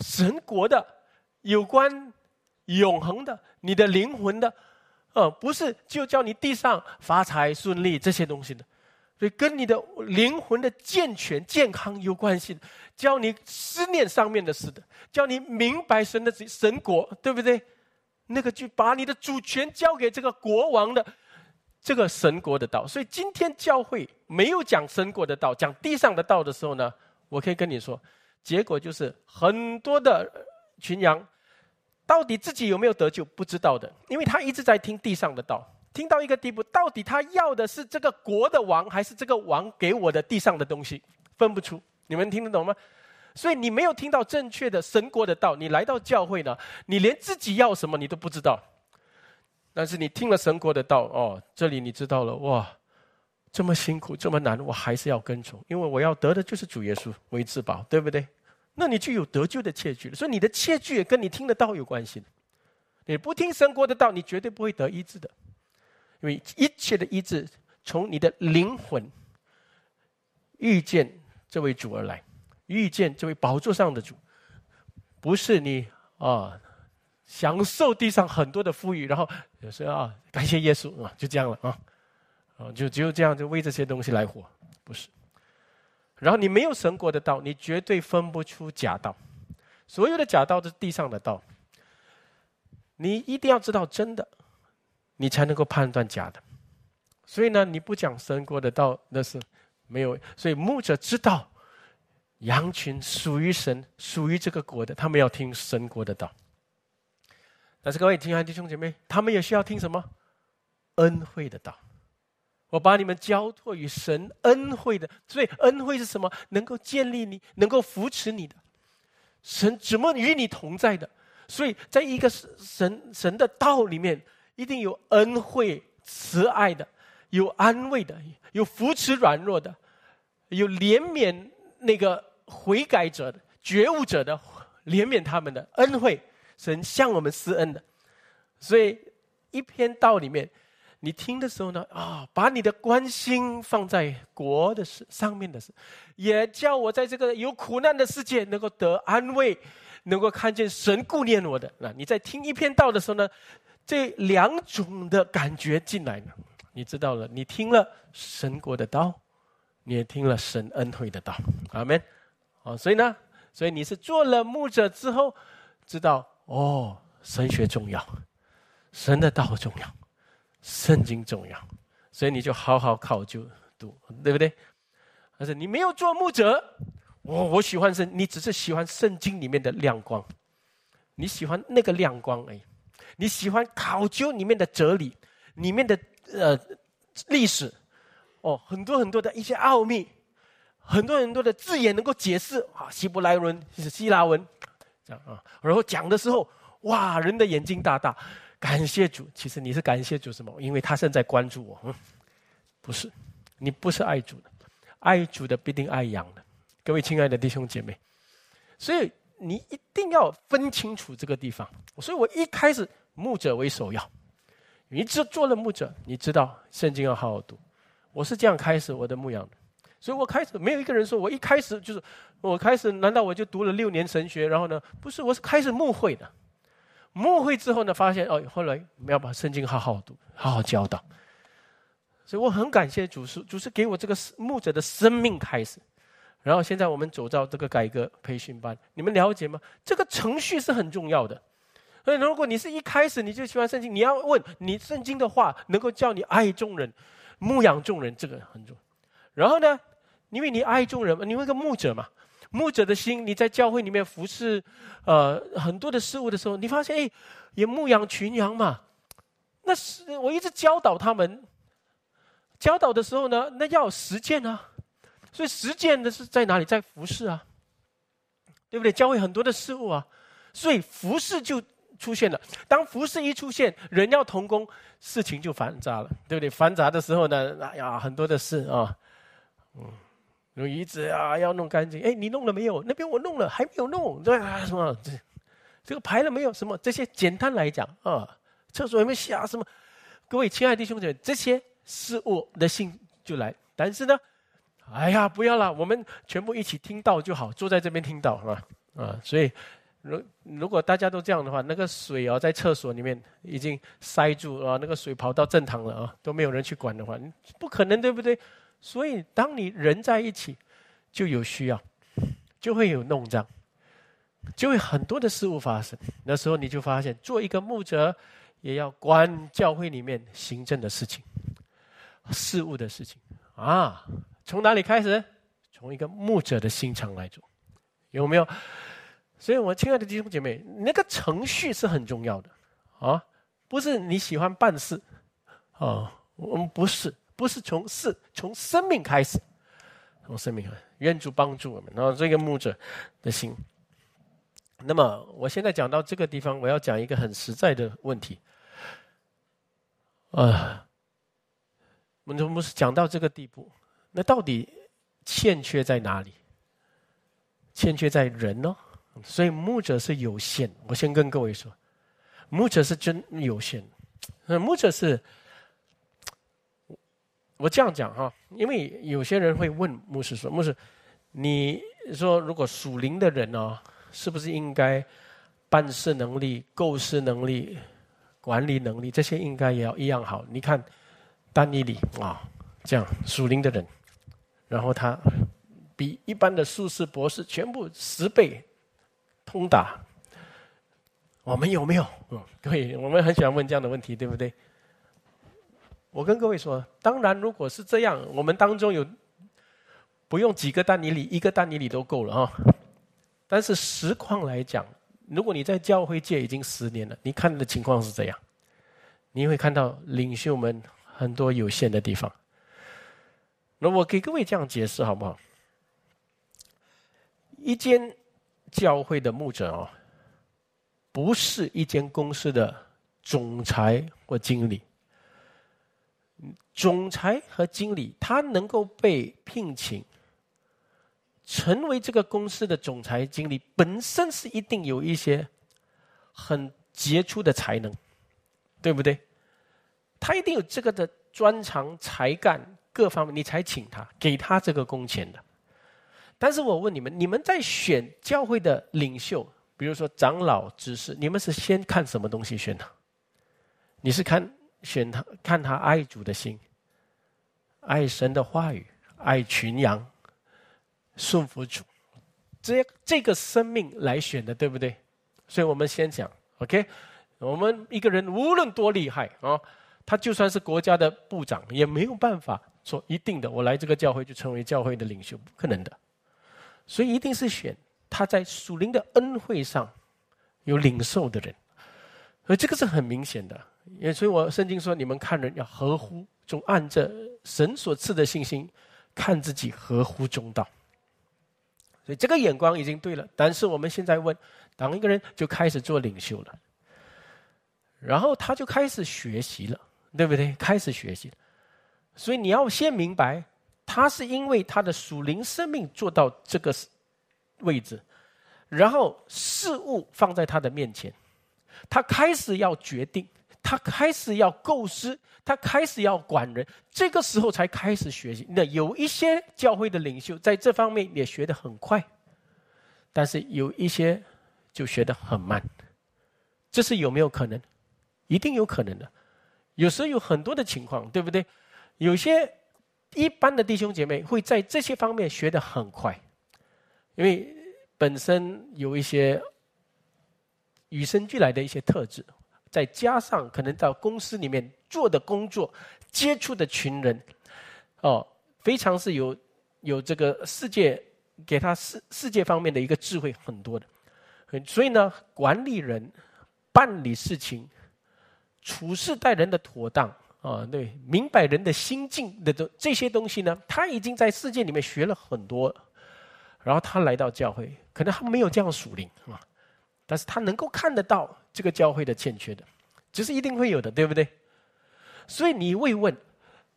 神国的有关。永恒的，你的灵魂的，呃，不是就叫你地上发财顺利这些东西的，所以跟你的灵魂的健全健康有关系的，教你思念上面的事的，教你明白神的神国，对不对？那个就把你的主权交给这个国王的这个神国的道。所以今天教会没有讲神国的道，讲地上的道的时候呢，我可以跟你说，结果就是很多的群羊。到底自己有没有得救？不知道的，因为他一直在听地上的道，听到一个地步，到底他要的是这个国的王，还是这个王给我的地上的东西，分不出。你们听得懂吗？所以你没有听到正确的神国的道，你来到教会呢，你连自己要什么你都不知道。但是你听了神国的道，哦，这里你知道了，哇，这么辛苦，这么难，我还是要跟从，因为我要得的就是主耶稣为至宝，对不对？那你就有得救的切据了，所以你的切据也跟你听的道有关系。你不听神国的道，你绝对不会得医治的，因为一切的医治从你的灵魂遇见这位主而来，遇见这位宝座上的主，不是你啊享受地上很多的富裕，然后有时候啊感谢耶稣啊，就这样了啊，啊就只有这样就为这些东西来活，不是。然后你没有神国的道，你绝对分不出假道。所有的假道都是地上的道。你一定要知道真的，你才能够判断假的。所以呢，你不讲神国的道，那是没有。所以牧者知道羊群属于神，属于这个国的，他们要听神国的道。但是各位亲爱的弟兄姐妹，他们也需要听什么恩惠的道。我把你们交托于神恩惠的，所以恩惠是什么？能够建立你，能够扶持你的，神怎么与你同在的？所以在一个神神的道里面，一定有恩惠、慈爱的，有安慰的，有扶持软弱的，有怜悯那个悔改者的、觉悟者的，怜悯他们的恩惠。神向我们施恩的，所以一篇道里面，你听的时候呢，啊，把你的关心放在国的事上面的事，也叫我在这个有苦难的世界能够得安慰，能够看见神顾念我的。那你在听一篇道的时候呢，这两种的感觉进来呢，你知道了，你听了神国的道，你也听了神恩惠的道，阿门。啊，所以呢，所以你是做了牧者之后，知道哦，神学重要，神的道重要，圣经重要，所以你就好好考究读，对不对？但是你没有做牧者，我我喜欢圣，你只是喜欢圣经里面的亮光，你喜欢那个亮光而已，你喜欢考究里面的哲理，里面的呃历史，哦，很多很多的一些奥秘。很多很多的字眼能够解释啊，希伯来文是希腊文，这样啊。然后讲的时候，哇，人的眼睛大大，感谢主。其实你是感谢主什么？因为他正在关注我。不是，你不是爱主的，爱主的必定爱羊的。各位亲爱的弟兄姐妹，所以你一定要分清楚这个地方。所以我一开始牧者为首要，你只做了牧者，你知道圣经要好好读。我是这样开始我的牧养的。所以我开始没有一个人说我一开始就是我开始，难道我就读了六年神学？然后呢，不是，我是开始牧会的。牧会之后呢，发现哦，后来我们要把圣经好好读，好好教导。所以我很感谢主师主师给我这个牧者的生命开始。然后现在我们走到这个改革培训班，你们了解吗？这个程序是很重要的。所以如果你是一开始你就喜欢圣经，你要问你圣经的话能够叫你爱众人、牧养众人，这个很重要。然后呢？因为你爱众人，你一个牧者嘛，牧者的心，你在教会里面服侍，呃，很多的事物的时候，你发现哎，也牧养群羊嘛。那是我一直教导他们，教导的时候呢，那要实践啊。所以实践的是在哪里？在服侍啊，对不对？教会很多的事物啊，所以服侍就出现了。当服侍一出现，人要同工，事情就繁杂了，对不对？繁杂的时候呢，哎呀，很多的事啊，嗯。用椅子啊，要弄干净。哎，你弄了没有？那边我弄了，还没有弄。对啊，什么这这个排了没有？什么这些简单来讲啊，厕所有没有洗啊？什么？各位亲爱的弟兄姐妹，这些事物的心就来。但是呢，哎呀，不要了，我们全部一起听到就好，坐在这边听到啊啊。所以，如如果大家都这样的话，那个水啊，在厕所里面已经塞住啊，那个水跑到正堂了啊，都没有人去管的话，不可能，对不对？所以，当你人在一起，就有需要，就会有弄脏，就会很多的事物发生。那时候你就发现，做一个牧者，也要管教会里面行政的事情、事务的事情啊。从哪里开始？从一个牧者的心肠来做，有没有？所以，我亲爱的弟兄姐妹，那个程序是很重要的啊，不是你喜欢办事啊，我们不是。不是从事，从生命开始，从生命开始，愿主帮助我们。然后这个牧者的心。那么我现在讲到这个地方，我要讲一个很实在的问题。啊，我们不是讲到这个地步，那到底欠缺在哪里？欠缺在人呢？所以牧者是有限。我先跟各位说，牧者是真有限。那牧者是。我这样讲哈，因为有些人会问牧师说：“牧师，你说如果属灵的人呢，是不是应该办事能力、构思能力、管理能力这些应该也要一样好？你看丹尼里啊，这样属灵的人，然后他比一般的术士、博士全部十倍通达，我们有没有？嗯，对，我们很喜欢问这样的问题，对不对？”我跟各位说，当然，如果是这样，我们当中有不用几个丹尼里，一个丹尼里都够了啊。但是实况来讲，如果你在教会界已经十年了，你看的情况是这样，你会看到领袖们很多有限的地方。那我给各位这样解释好不好？一间教会的牧者哦，不是一间公司的总裁或经理。总裁和经理，他能够被聘请成为这个公司的总裁、经理，本身是一定有一些很杰出的才能，对不对？他一定有这个的专长、才干各方面，你才请他，给他这个工钱的。但是我问你们，你们在选教会的领袖，比如说长老、执事，你们是先看什么东西选他？你是看选他，看他爱主的心，爱神的话语，爱群羊，顺服主，这这个生命来选的，对不对？所以我们先讲，OK？我们一个人无论多厉害啊，他就算是国家的部长，也没有办法说一定的，我来这个教会就成为教会的领袖，不可能的。所以一定是选他在属灵的恩惠上有领受的人，而这个是很明显的。也所以我圣经说，你们看人要合乎，总，按着神所赐的信心看自己合乎中道。所以这个眼光已经对了。但是我们现在问，当一个人就开始做领袖了，然后他就开始学习了，对不对？开始学习，所以你要先明白。他是因为他的属灵生命做到这个位置，然后事物放在他的面前，他开始要决定，他开始要构思，他开始要管人，这个时候才开始学习。那有一些教会的领袖在这方面也学得很快，但是有一些就学得很慢，这是有没有可能？一定有可能的。有时候有很多的情况，对不对？有些。一般的弟兄姐妹会在这些方面学得很快，因为本身有一些与生俱来的一些特质，再加上可能到公司里面做的工作、接触的群人，哦，非常是有有这个世界给他世世界方面的一个智慧很多的，所以呢，管理人、办理事情、处事待人的妥当。啊，对，明白人的心境的这这些东西呢，他已经在世界里面学了很多，然后他来到教会，可能他没有这样属灵啊，但是他能够看得到这个教会的欠缺的，这是一定会有的，对不对？所以你会问，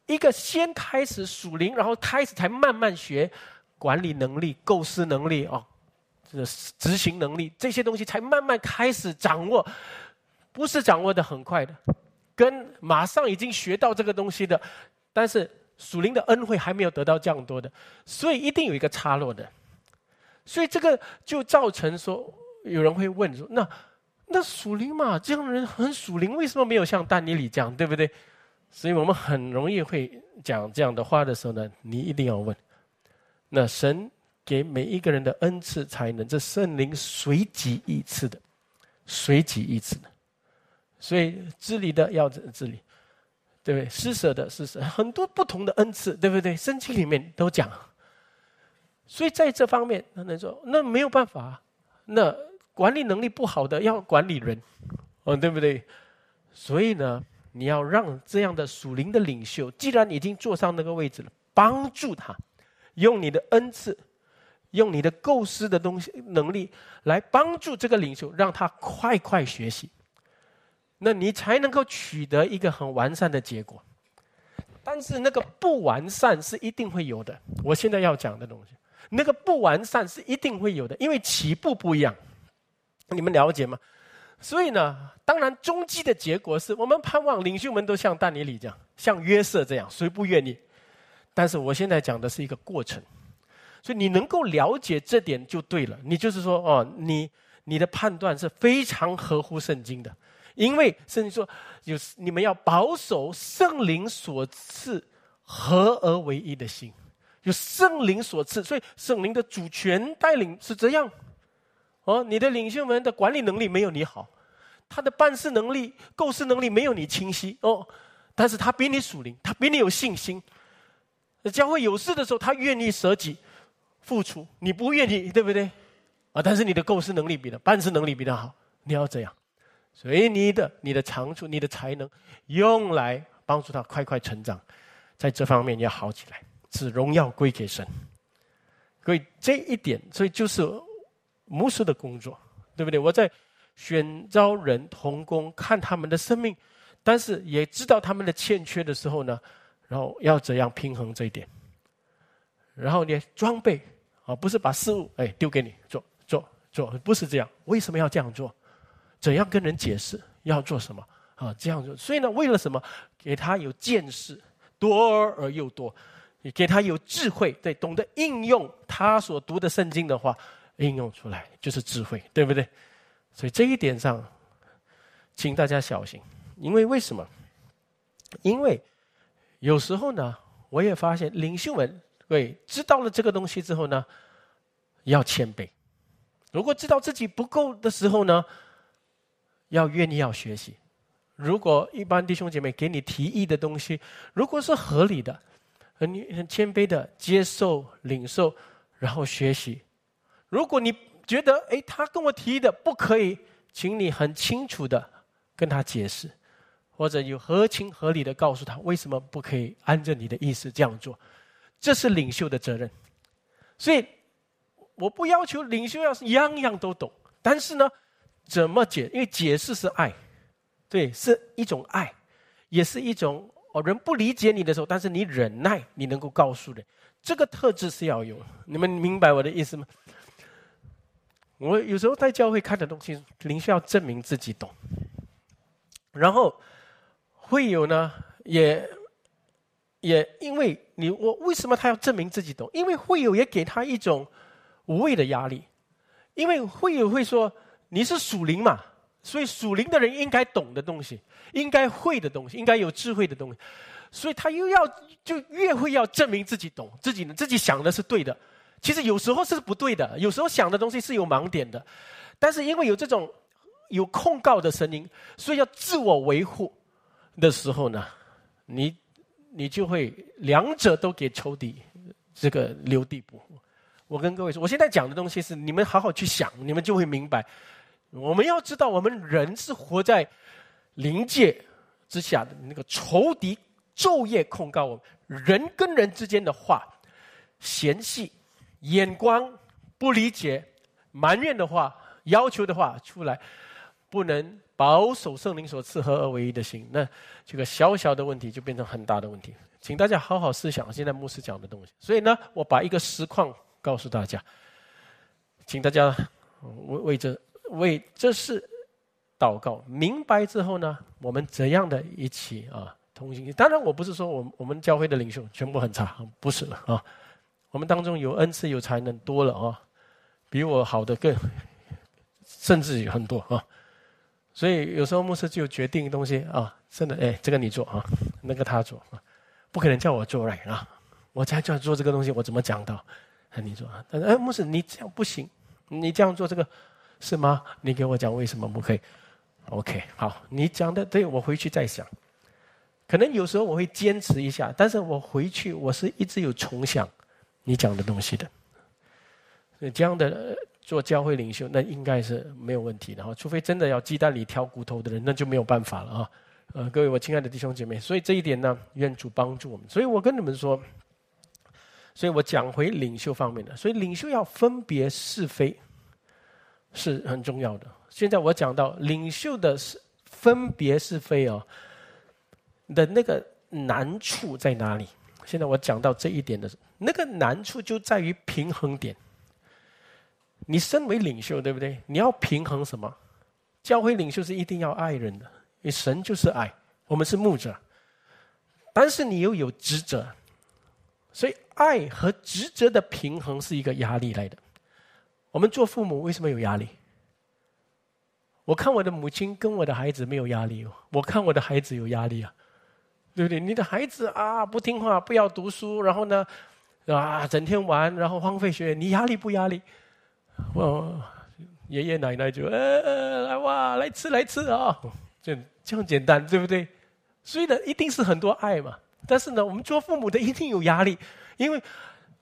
一个先开始属灵，然后开始才慢慢学管理能力、构思能力啊，这个执行能力这些东西才慢慢开始掌握，不是掌握的很快的。跟马上已经学到这个东西的，但是属灵的恩惠还没有得到这样多的，所以一定有一个差落的，所以这个就造成说，有人会问说，那那属灵嘛，这样的人很属灵，为什么没有像丹尼里这样，对不对？所以我们很容易会讲这样的话的时候呢，你一定要问，那神给每一个人的恩赐才能，这圣灵随机一次的，随机一次的。所以治理的要治理，对不对？施舍的施舍，很多不同的恩赐，对不对？圣经里面都讲。所以在这方面，他能说那没有办法，那管理能力不好的要管理人，哦，对不对？所以呢，你要让这样的属灵的领袖，既然已经坐上那个位置了，帮助他，用你的恩赐，用你的构思的东西能力来帮助这个领袖，让他快快学习。那你才能够取得一个很完善的结果，但是那个不完善是一定会有的。我现在要讲的东西，那个不完善是一定会有的，因为起步不一样，你们了解吗？所以呢，当然终极的结果是我们盼望领袖们都像但尼里这样，像约瑟这样，谁不愿意？但是我现在讲的是一个过程，所以你能够了解这点就对了。你就是说，哦，你你的判断是非常合乎圣经的。因为圣经说，有你们要保守圣灵所赐合而为一的心，有圣灵所赐，所以圣灵的主权带领是这样。哦，你的领袖们的管理能力没有你好，他的办事能力、构思能力没有你清晰哦，但是他比你属灵，他比你有信心。教会有事的时候，他愿意舍己付出，你不愿意，对不对？啊，但是你的构思能力比他办事能力比他好，你要这样。所以你的你的长处、你的才能，用来帮助他快快成长，在这方面要好起来，是荣耀归给神。所以这一点，所以就是牧师的工作，对不对？我在选招人同工，看他们的生命，但是也知道他们的欠缺的时候呢，然后要怎样平衡这一点？然后呢，装备啊，不是把事物哎丢给你做做做，不是这样。为什么要这样做？怎样跟人解释要做什么？啊，这样做。所以呢，为了什么？给他有见识，多而又多；你给他有智慧，对，懂得应用他所读的圣经的话，应用出来就是智慧，对不对？所以这一点上，请大家小心，因为为什么？因为有时候呢，我也发现领袖们对知道了这个东西之后呢，要谦卑。如果知道自己不够的时候呢，要愿意要学习。如果一般弟兄姐妹给你提议的东西，如果是合理的，很很谦卑的接受、领受，然后学习。如果你觉得哎，他跟我提的不可以，请你很清楚的跟他解释，或者有合情合理的告诉他为什么不可以按照你的意思这样做。这是领袖的责任。所以。我不要求领袖要是样样都懂，但是呢，怎么解？因为解释是爱，对，是一种爱，也是一种哦，人不理解你的时候，但是你忍耐，你能够告诉人，这个特质是要有。你们明白我的意思吗？我有时候在教会看的东西，灵需要证明自己懂，然后会有呢，也也因为你我为什么他要证明自己懂？因为会有也给他一种。无谓的压力，因为会有会说你是属灵嘛，所以属灵的人应该懂的东西，应该会的东西，应该有智慧的东西，所以他又要就越会要证明自己懂，自己自己想的是对的，其实有时候是不对的，有时候想的东西是有盲点的，但是因为有这种有控告的声音，所以要自我维护的时候呢，你你就会两者都给仇敌这个留地步。我跟各位说，我现在讲的东西是你们好好去想，你们就会明白。我们要知道，我们人是活在灵界之下的那个仇敌昼夜控告我们，人跟人之间的话、嫌隙、眼光、不理解、埋怨的话、要求的话出来，不能保守圣灵所赐合而为一的心，那这个小小的问题就变成很大的问题。请大家好好思想现在牧师讲的东西。所以呢，我把一个实况。告诉大家，请大家为为这为这事祷告。明白之后呢，我们怎样的一起啊同行？当然，我不是说我我们教会的领袖全部很差，不是了啊。我们当中有恩赐、有才能多了啊，比我好的更，甚至有很多啊。所以有时候牧师就决定东西啊，真的哎，这个你做啊，那个他做啊，不可能叫我做来啊。我才叫做这个东西，我怎么讲到？你说啊，哎，牧师，你这样不行，你这样做这个是吗？你给我讲为什么不可以？OK，好，你讲的对，我回去再想。可能有时候我会坚持一下，但是我回去我是一直有重想你讲的东西的。这样的做教会领袖，那应该是没有问题的哈。除非真的要鸡蛋里挑骨头的人，那就没有办法了啊。呃，各位我亲爱的弟兄姐妹，所以这一点呢，愿主帮助我们。所以我跟你们说。所以我讲回领袖方面的，所以领袖要分别是非，是很重要的。现在我讲到领袖的是分别是非哦的那个难处在哪里？现在我讲到这一点的那个难处就在于平衡点。你身为领袖，对不对？你要平衡什么？教会领袖是一定要爱人的，因为神就是爱，我们是牧者，但是你又有职责。所以，爱和职责的平衡是一个压力来的。我们做父母为什么有压力？我看我的母亲跟我的孩子没有压力哦，我看我的孩子有压力啊，对不对？你的孩子啊不听话，不要读书，然后呢，啊整天玩，然后荒废学业，你压力不压力？我爷爷奶奶就呃来哇来吃来吃啊，就这样简单，对不对？所以呢，一定是很多爱嘛。但是呢，我们做父母的一定有压力，因为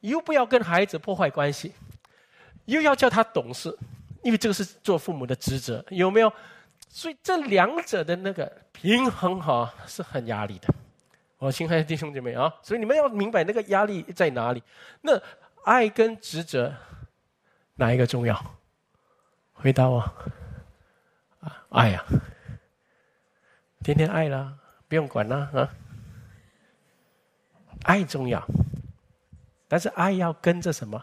又不要跟孩子破坏关系，又要叫他懂事，因为这个是做父母的职责，有没有？所以这两者的那个平衡哈是很压力的。我亲爱的弟兄姐妹啊，所以你们要明白那个压力在哪里。那爱跟职责哪一个重要？回答我啊，爱呀，天天爱啦，不用管啦啊。爱重要，但是爱要跟着什么？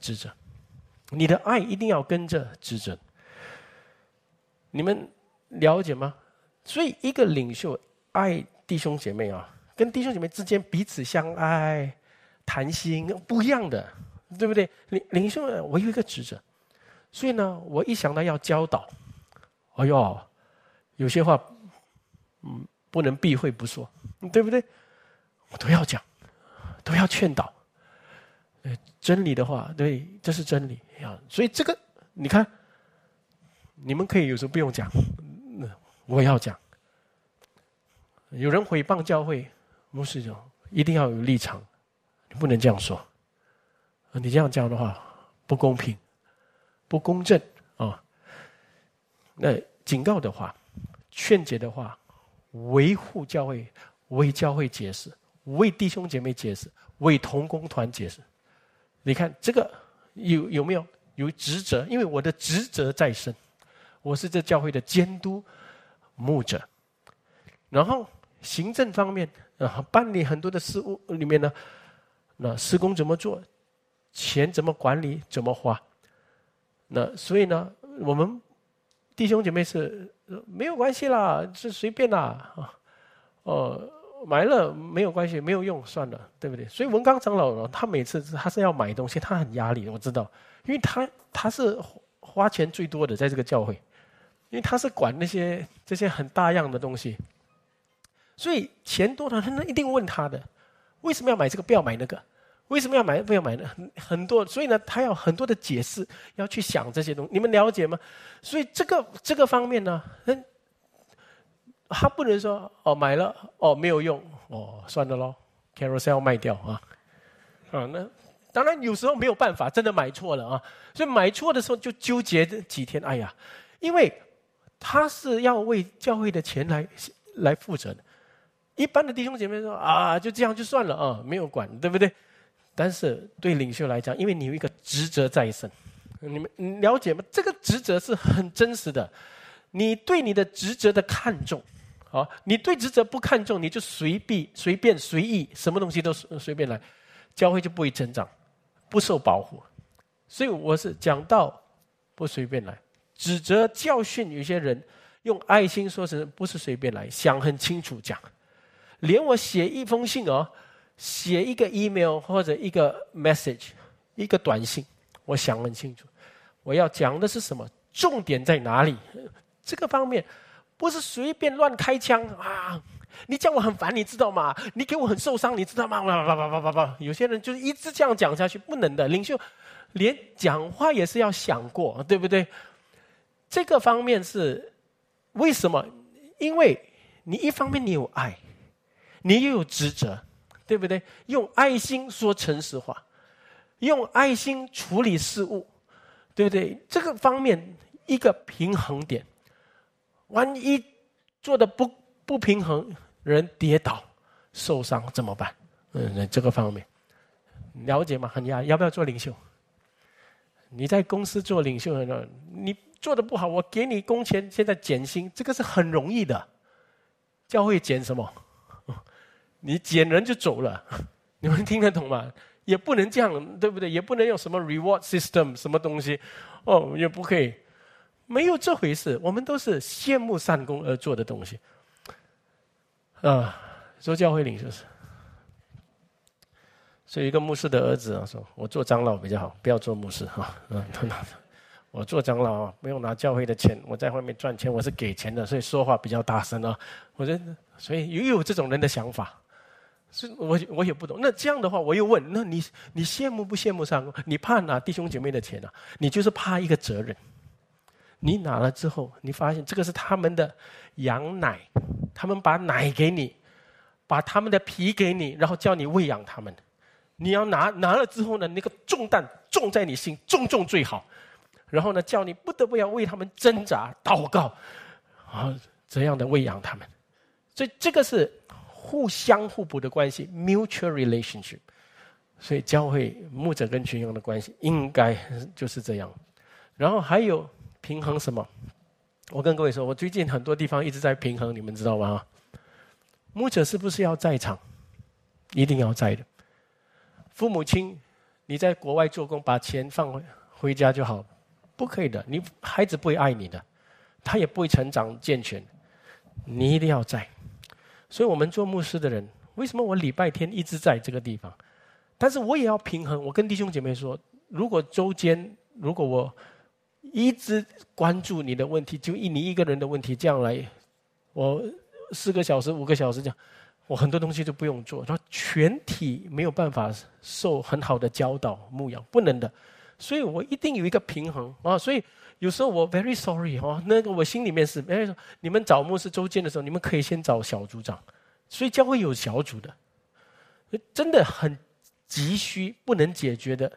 职责。你的爱一定要跟着职责。你们了解吗？所以一个领袖爱弟兄姐妹啊，跟弟兄姐妹之间彼此相爱、谈心不一样的，对不对？领领袖我有一个职责，所以呢，我一想到要教导，哎呦，有些话，嗯，不能避讳不说，对不对？我都要讲，都要劝导。真理的话，对，这是真理啊。所以这个，你看，你们可以有时候不用讲，那我要讲。有人诽谤教会，不是这样，一定要有立场，你不能这样说。你这样讲的话，不公平，不公正啊。那警告的话，劝解的话，维护教会，为教会解释，为弟兄姐妹解释，为同工团解释。你看这个有有没有有职责？因为我的职责在身，我是这教会的监督牧者。然后行政方面啊，办理很多的事务里面呢，那施工怎么做，钱怎么管理，怎么花？那所以呢，我们弟兄姐妹是没有关系啦，是随便啦啊，哦。买了没有关系，没有用算了，对不对？所以文刚长老呢，他每次他是要买东西，他很压力，我知道，因为他他是花钱最多的在这个教会，因为他是管那些这些很大样的东西，所以钱多的他一定问他的，为什么要买这个，不要买那个？为什么要买不要买呢？很很多，所以呢，他要很多的解释，要去想这些东西，你们了解吗？所以这个这个方面呢，嗯。他不能说哦买了哦没有用哦算了喽，Carousel 卖掉啊，啊那当然有时候没有办法，真的买错了啊，所以买错的时候就纠结几天，哎呀，因为他是要为教会的钱来来负责的，一般的弟兄姐妹说啊就这样就算了啊没有管对不对？但是对领袖来讲，因为你有一个职责在身，你们了解吗？这个职责是很真实的，你对你的职责的看重。好，你对职责不看重，你就随便随便随意，什么东西都随便来，教会就不会成长，不受保护。所以我是讲到不随便来，指责教训有些人用爱心说成不是随便来，想很清楚讲。连我写一封信哦，写一个 email 或者一个 message，一个短信，我想很清楚，我要讲的是什么，重点在哪里，这个方面。不是随便乱开枪啊！你讲我很烦，你知道吗？你给我很受伤，你知道吗？叭叭叭叭叭叭！有些人就是一直这样讲下去，不能的。领袖连讲话也是要想过，对不对？这个方面是为什么？因为你一方面你有爱，你又有职责，对不对？用爱心说诚实话，用爱心处理事物，对不对？这个方面一个平衡点。万一做的不不平衡，人跌倒受伤怎么办？嗯，这个方面了解吗？很要，要不要做领袖？你在公司做领袖呢？你做的不好，我给你工钱，现在减薪，这个是很容易的。教会减什么？你捡人就走了，你们听得懂吗？也不能这样，对不对？也不能用什么 reward system 什么东西，哦，也不可以。没有这回事，我们都是羡慕善功而做的东西。啊，说教会领袖是，所以一个牧师的儿子啊，说我做长老比较好，不要做牧师哈。嗯，我做长老啊，不用拿教会的钱，我在外面赚钱，我是给钱的，所以说话比较大声啊。我觉得，所以也有这种人的想法，是我我也不懂。那这样的话，我又问，那你你羡慕不羡慕上？你怕拿弟兄姐妹的钱啊？你就是怕一个责任。你拿了之后，你发现这个是他们的羊奶，他们把奶给你，把他们的皮给你，然后叫你喂养他们。你要拿拿了之后呢，那个重担重在你心，重重最好。然后呢，叫你不得不要为他们挣扎、祷告，啊，这样的喂养他们。所以这个是互相互补的关系，mutual relationship。所以教会牧者跟群羊的关系应该就是这样。然后还有。平衡什么？我跟各位说，我最近很多地方一直在平衡，你们知道吗？牧者是不是要在场？一定要在的。父母亲，你在国外做工，把钱放回回家就好，不可以的。你孩子不会爱你的，他也不会成长健全。你一定要在。所以我们做牧师的人，为什么我礼拜天一直在这个地方？但是我也要平衡。我跟弟兄姐妹说，如果周间，如果我一直关注你的问题，就以你一个人的问题这样来，我四个小时、五个小时这样，我很多东西都不用做，说全体没有办法受很好的教导牧养，不能的。所以我一定有一个平衡啊！所以有时候我 very sorry 哦，那个我心里面是，哎，你们找牧师周建的时候，你们可以先找小组长，所以教会有小组的，真的很急需不能解决的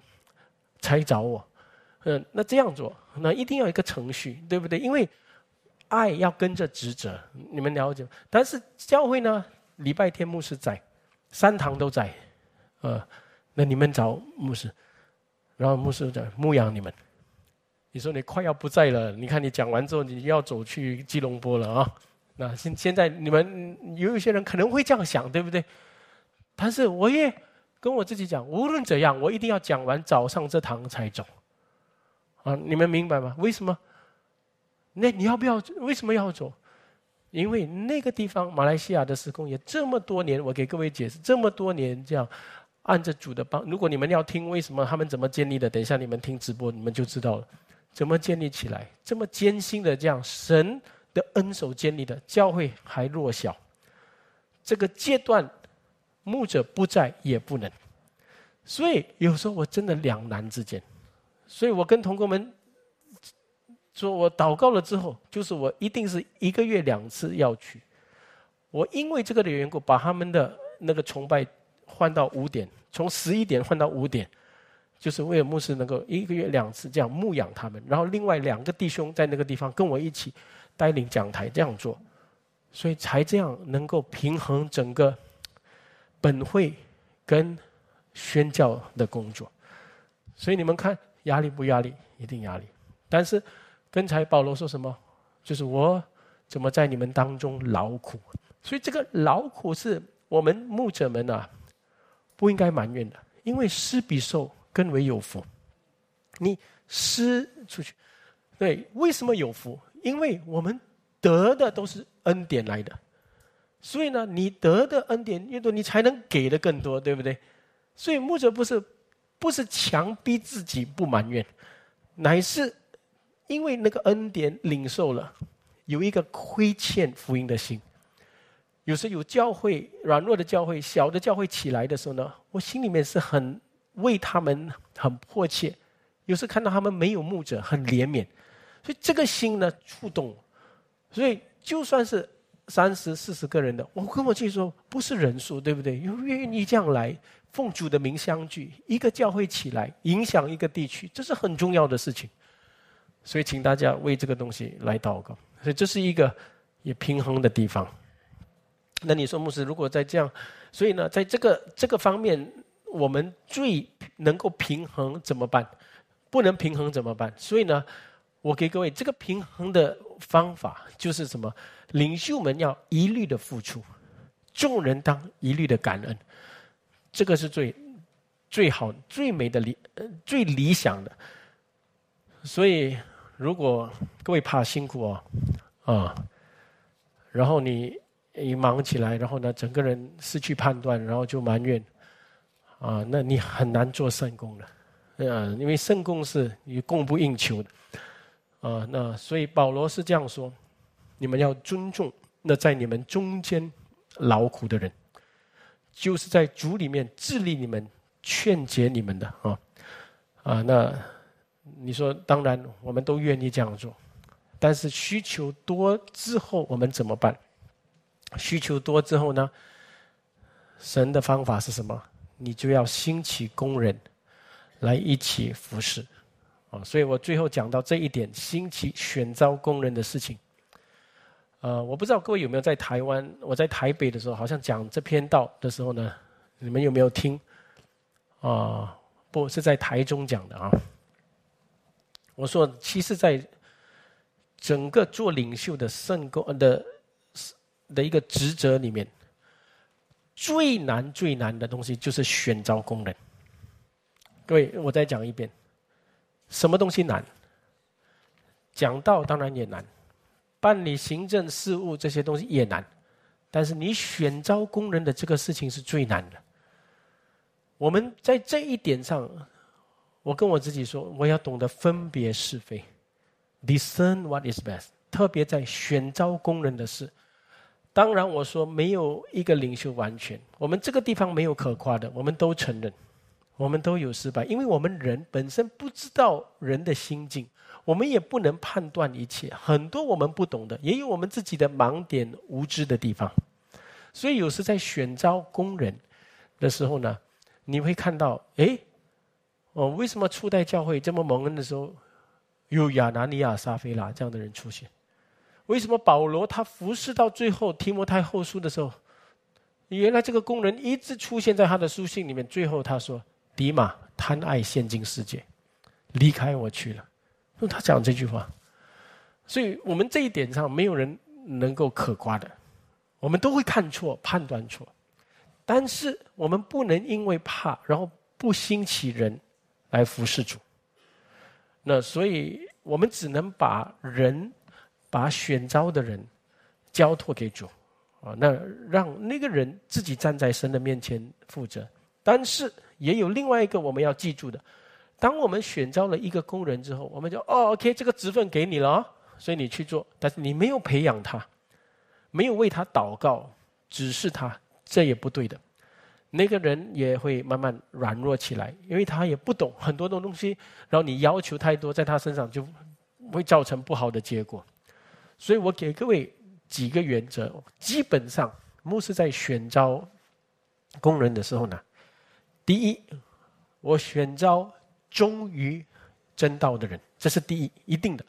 才找我。嗯，那这样做，那一定要一个程序，对不对？因为爱要跟着职责，你们了解。但是教会呢，礼拜天牧师在，三堂都在，呃，那你们找牧师。然后牧师在牧养你们，你说你快要不在了，你看你讲完之后，你要走去基隆坡了啊？那现现在你们有一些人可能会这样想，对不对？但是我也跟我自己讲，无论怎样，我一定要讲完早上这堂才走。啊，你们明白吗？为什么？那你要不要？为什么要走？因为那个地方马来西亚的时空也这么多年，我给各位解释，这么多年这样。按着主的帮，如果你们要听为什么他们怎么建立的，等一下你们听直播，你们就知道了，怎么建立起来，这么艰辛的这样神的恩手建立的教会还弱小，这个阶段牧者不在也不能，所以有时候我真的两难之间，所以我跟同工们说，我祷告了之后，就是我一定是一个月两次要去，我因为这个的缘故，把他们的那个崇拜。换到五点，从十一点换到五点，就是为了牧师能够一个月两次这样牧养他们，然后另外两个弟兄在那个地方跟我一起带领讲台这样做，所以才这样能够平衡整个本会跟宣教的工作。所以你们看压力不压力？一定压力。但是刚才保罗说什么？就是我怎么在你们当中劳苦？所以这个劳苦是我们牧者们啊。不应该埋怨的，因为施比受更为有福。你施出去，对，为什么有福？因为我们得的都是恩典来的，所以呢，你得的恩典越多，你才能给的更多，对不对？所以牧者不是不是强逼自己不埋怨，乃是因为那个恩典领受了，有一个亏欠福音的心。有时有教会软弱的教会、小的教会起来的时候呢，我心里面是很为他们很迫切。有时看到他们没有牧者，很怜悯，所以这个心呢触动。所以就算是三十四十个人的，我跟我自己说，不是人数，对不对？有愿意这样来奉主的名相聚，一个教会起来影响一个地区，这是很重要的事情。所以请大家为这个东西来祷告。所以这是一个也平衡的地方。那你说牧师，如果在这样，所以呢，在这个这个方面，我们最能够平衡怎么办？不能平衡怎么办？所以呢，我给各位这个平衡的方法就是什么？领袖们要一律的付出，众人当一律的感恩，这个是最最好、最美的理、最理想的。所以，如果各位怕辛苦哦，啊，然后你。一忙起来，然后呢，整个人失去判断，然后就埋怨，啊，那你很难做圣功的，啊，因为圣功是你供不应求的，啊，那所以保罗是这样说：你们要尊重那在你们中间劳苦的人，就是在主里面治理你们、劝解你们的啊，啊，那你说，当然我们都愿意这样做，但是需求多之后，我们怎么办？需求多之后呢？神的方法是什么？你就要兴起工人来一起服侍啊！所以我最后讲到这一点：兴起选招工人的事情。呃，我不知道各位有没有在台湾？我在台北的时候，好像讲这篇道的时候呢，你们有没有听？啊，不是在台中讲的啊。我说，其实，在整个做领袖的圣工的。的一个职责里面，最难最难的东西就是选招工人。各位，我再讲一遍，什么东西难？讲道当然也难，办理行政事务这些东西也难，但是你选招工人的这个事情是最难的。我们在这一点上，我跟我自己说，我要懂得分别是非，discern what is best。特别在选招工人的事，当然我说没有一个领袖完全，我们这个地方没有可夸的，我们都承认，我们都有失败，因为我们人本身不知道人的心境。我们也不能判断一切，很多我们不懂的，也有我们自己的盲点、无知的地方。所以有时在选招工人的时候呢，你会看到，哎，哦，为什么初代教会这么蒙恩的时候，有亚拿尼亚、撒菲拉这样的人出现？为什么保罗他服侍到最后提摩太后书的时候，原来这个工人一直出现在他的书信里面？最后他说：“迪马贪爱现今世界，离开我去了。”用他讲这句话，所以我们这一点上没有人能够可夸的，我们都会看错、判断错，但是我们不能因为怕，然后不兴起人来服侍主。那所以我们只能把人、把选召的人交托给主啊，那让那个人自己站在神的面前负责。但是也有另外一个我们要记住的。当我们选招了一个工人之后，我们就哦，OK，这个职分给你了，所以你去做。但是你没有培养他，没有为他祷告，指示他，这也不对的。那个人也会慢慢软弱起来，因为他也不懂很多的东西。然后你要求太多，在他身上就会造成不好的结果。所以我给各位几个原则：基本上，牧师在选招工人的时候呢，第一，我选招。忠于真道的人，这是第一，一定的。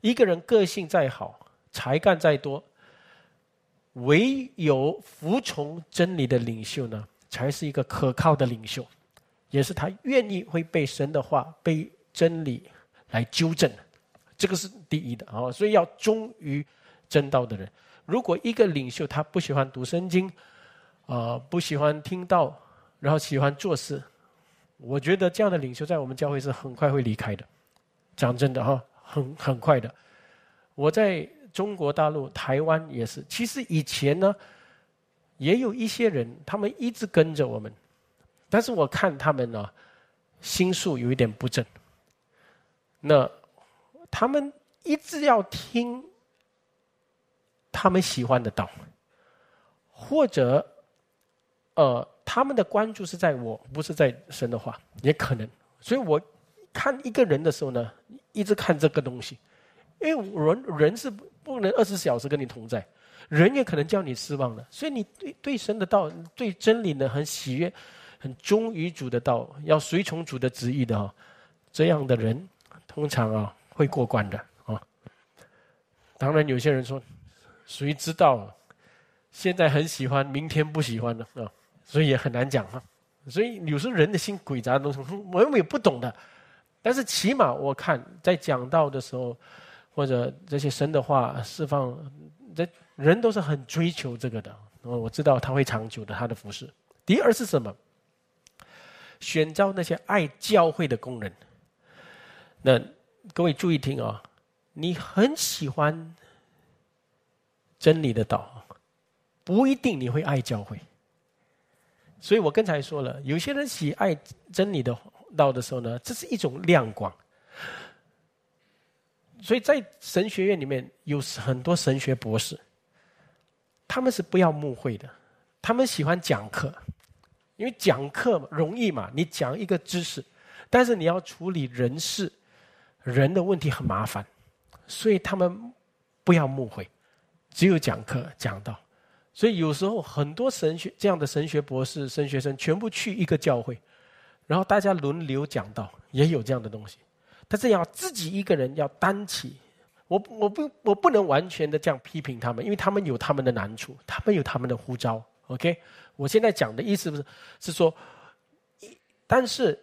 一个人个性再好，才干再多，唯有服从真理的领袖呢，才是一个可靠的领袖，也是他愿意会被神的话、被真理来纠正。这个是第一的啊，所以要忠于真道的人。如果一个领袖他不喜欢读圣经，啊，不喜欢听到，然后喜欢做事。我觉得这样的领袖在我们教会是很快会离开的，讲真的哈，很很快的。我在中国大陆、台湾也是，其实以前呢，也有一些人，他们一直跟着我们，但是我看他们呢，心术有一点不正。那他们一直要听他们喜欢的道，或者呃。他们的关注是在我，不是在神的话，也可能。所以我看一个人的时候呢，一直看这个东西，因为人人是不能二十四小时跟你同在，人也可能叫你失望的。所以你对对神的道、对真理呢很喜悦、很忠于主的道，要随从主的旨意的哈，这样的人通常啊会过关的啊。当然有些人说，谁知道？现在很喜欢，明天不喜欢了啊。所以也很难讲啊，所以有时候人的心诡诈的东西，我们也不懂的。但是起码我看在讲道的时候，或者这些神的话释放，这人都是很追求这个的。我知道他会长久的，他的服饰。第二是什么？选召那些爱教会的工人。那各位注意听啊，你很喜欢真理的道，不一定你会爱教会。所以我刚才说了，有些人喜爱真理的道的时候呢，这是一种亮光。所以在神学院里面有很多神学博士，他们是不要慕会的，他们喜欢讲课，因为讲课容易嘛，你讲一个知识，但是你要处理人事、人的问题很麻烦，所以他们不要误会，只有讲课讲道。所以有时候很多神学这样的神学博士、神学生全部去一个教会，然后大家轮流讲道，也有这样的东西。但是要自己一个人要担起，我我不我不能完全的这样批评他们，因为他们有他们的难处，他们有他们的呼召。OK，我现在讲的意思不是是说，但是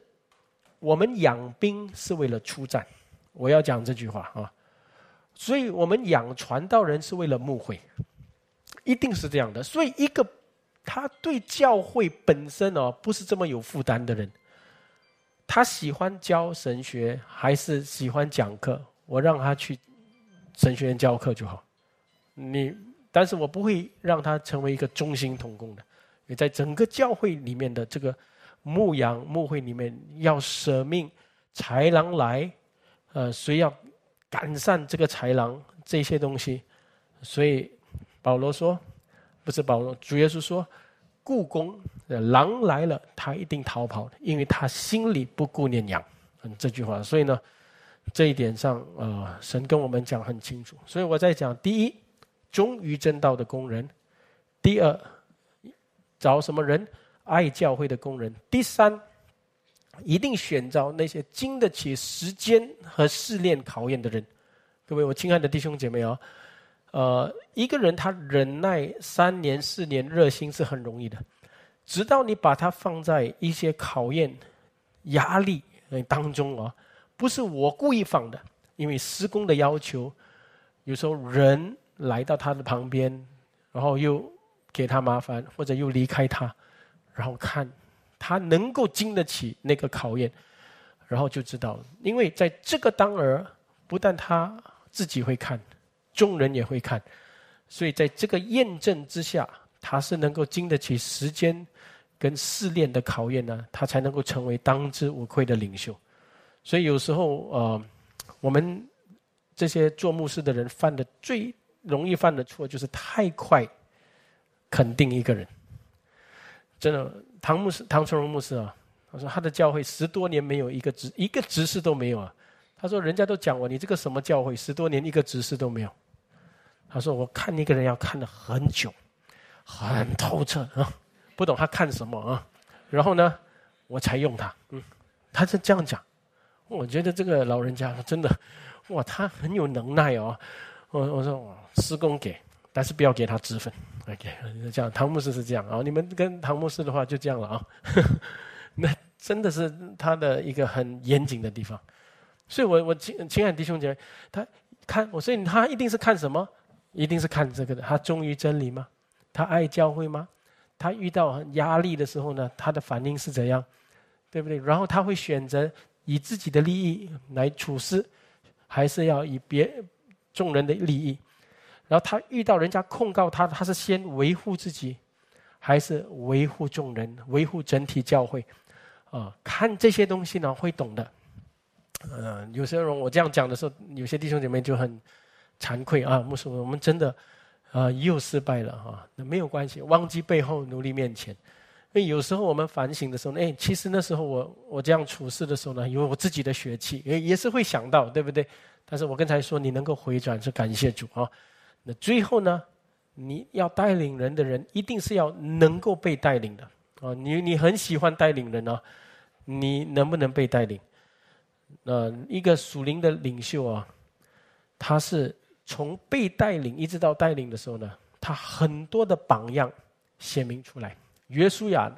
我们养兵是为了出战，我要讲这句话啊。所以我们养传道人是为了牧会。一定是这样的，所以一个他对教会本身哦不是这么有负担的人，他喜欢教神学还是喜欢讲课，我让他去神学院教课就好，你，但是我不会让他成为一个中心同工的。也在整个教会里面的这个牧羊牧会里面，要舍命豺狼来，呃，谁要赶上这个豺狼这些东西？所以保罗说，不是保罗，主耶稣说，故宫狼来了，他一定逃跑，因为他心里不顾念羊。嗯，这句话，所以呢，这一点上，呃，神跟我们讲很清楚。所以我在讲，第一，忠于正道的工人；第二。找什么人？爱教会的工人。第三，一定选找那些经得起时间和试炼考验的人。各位，我亲爱的弟兄姐妹啊，呃，一个人他忍耐三年四年，热心是很容易的。直到你把他放在一些考验、压力当中啊，不是我故意放的，因为施工的要求，有时候人来到他的旁边，然后又。给他麻烦，或者又离开他，然后看他能够经得起那个考验，然后就知道了。因为在这个当儿，不但他自己会看，众人也会看，所以在这个验证之下，他是能够经得起时间跟试炼的考验呢，他才能够成为当之无愧的领袖。所以有时候，呃，我们这些做牧师的人犯的最容易犯的错，就是太快。肯定一个人，真的，唐牧师、唐崇荣牧师啊，他说他的教会十多年没有一个执一个执事都没有啊。他说人家都讲我，你这个什么教会，十多年一个执事都没有。他说我看一个人要看的很久，很透彻啊，不懂他看什么啊，然后呢，我才用他。嗯，他是这样讲，我觉得这个老人家真的，哇，他很有能耐哦。我我说哇，施工给。但是不要给他脂粉，OK？这样唐牧师是这样啊，你们跟唐牧师的话就这样了啊。那真的是他的一个很严谨的地方，所以我我亲亲爱的弟兄姐妹，他看我，所以他一定是看什么？一定是看这个的。他忠于真理吗？他爱教会吗？他遇到压力的时候呢，他的反应是怎样？对不对？然后他会选择以自己的利益来处事，还是要以别众人的利益？然后他遇到人家控告他，他是先维护自己，还是维护众人、维护整体教会？啊，看这些东西呢，会懂的。嗯，有些人我这样讲的时候，有些弟兄姐妹就很惭愧啊，牧师，我们真的啊又失败了哈。那没有关系，忘记背后，努力面前。因为有时候我们反省的时候，哎，其实那时候我我这样处事的时候呢，有我自己的血气，也也是会想到，对不对？但是我刚才说，你能够回转，是感谢主啊。那最后呢？你要带领人的人，一定是要能够被带领的啊！你你很喜欢带领人啊，你能不能被带领？呃，一个属灵的领袖啊，他是从被带领一直到带领的时候呢，他很多的榜样显明出来。约书亚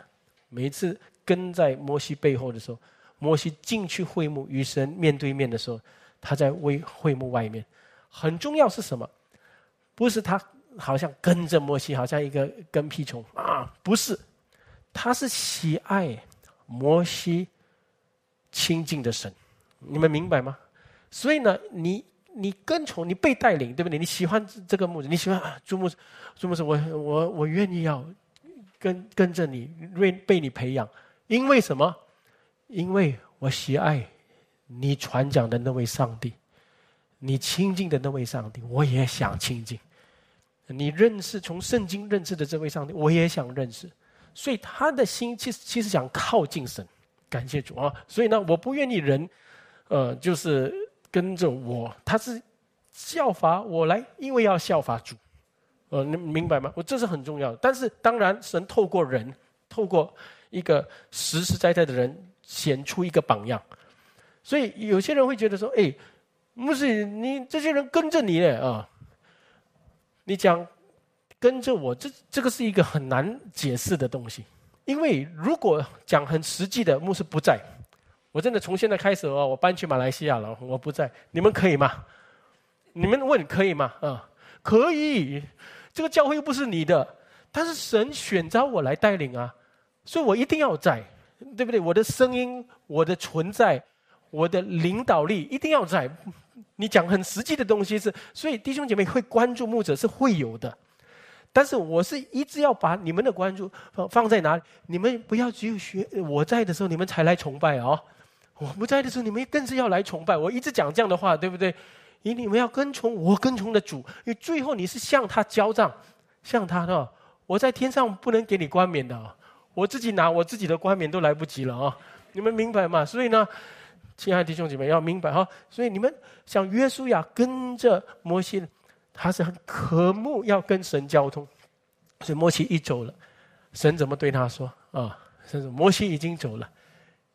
每次跟在摩西背后的时候，摩西进去会幕与神面对面的时候，他在为会幕外面。很重要是什么？不是他好像跟着摩西，好像一个跟屁虫啊！不是，他是喜爱摩西亲近的神，你们明白吗？所以呢，你你跟从，你被带领，对不对？你喜欢这个牧子，你喜欢啊朱牧师，朱牧师，我我我愿意要跟跟着你，愿被你培养，因为什么？因为我喜爱你传讲的那位上帝。你亲近的那位上帝，我也想亲近。你认识从圣经认识的这位上帝，我也想认识。所以他的心其实其实想靠近神，感谢主啊！所以呢，我不愿意人，呃，就是跟着我，他是效法我来，因为要效法主。呃，你明白吗？我这是很重要的。但是当然，神透过人，透过一个实实在在的人，显出一个榜样。所以有些人会觉得说，哎。不是你这些人跟着你嘞啊！你讲跟着我，这这个是一个很难解释的东西。因为如果讲很实际的，牧师不在，我真的从现在开始哦，我搬去马来西亚了，我不在，你们可以吗？你们问可以吗？啊，可以。这个教会又不是你的，但是神选择我来带领啊，所以我一定要在，对不对？我的声音，我的存在。我的领导力一定要在。你讲很实际的东西是，所以弟兄姐妹会关注牧者是会有的。但是我是一直要把你们的关注放放在哪里？你们不要只有学我在的时候你们才来崇拜哦，我不在的时候你们更是要来崇拜。我一直讲这样的话，对不对？因你们要跟从我跟从的主，因为最后你是向他交账，向他的。我在天上不能给你冠冕的，我自己拿我自己的冠冕都来不及了啊！你们明白吗？所以呢，亲爱的弟兄姐妹要明白哈。所以你们像约书亚跟着摩西。他是很渴慕要跟神交通，所以摩西一走了，神怎么对他说啊？神说：“摩西已经走了，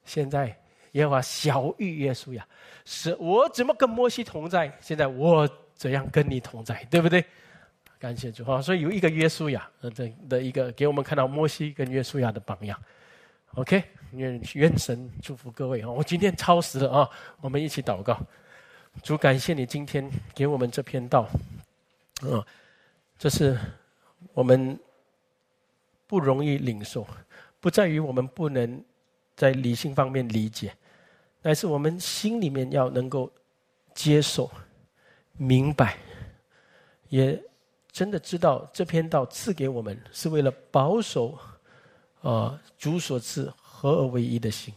现在耶和华小玉约书亚，是我怎么跟摩西同在？现在我怎样跟你同在？对不对？感谢主啊！所以有一个约书亚的的一个给我们看到摩西跟约书亚的榜样。OK，愿愿神祝福各位啊！我今天超时了啊！我们一起祷告，主感谢你今天给我们这篇道。啊，这是我们不容易领受，不在于我们不能在理性方面理解，乃是我们心里面要能够接受、明白，也真的知道这篇道赐给我们是为了保守啊主所赐合而为一的心，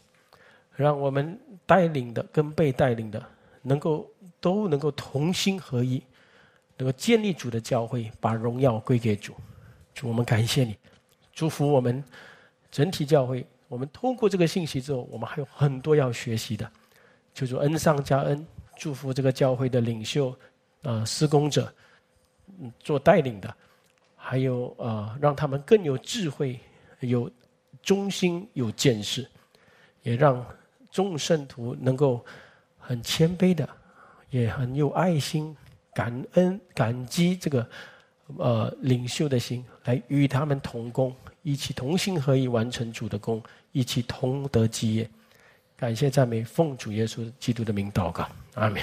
让我们带领的跟被带领的能够都能够同心合一。能够建立主的教会，把荣耀归给主。主，我们感谢你，祝福我们整体教会。我们通过这个信息之后，我们还有很多要学习的。求主恩上加恩，祝福这个教会的领袖、啊施工者、做带领的，还有啊让他们更有智慧、有忠心、有见识，也让众圣徒能够很谦卑的，也很有爱心。感恩、感激这个呃领袖的心，来与他们同工，一起同心合意完成主的功，一起同得基业。感谢赞美，奉主耶稣基督的名祷告，阿门。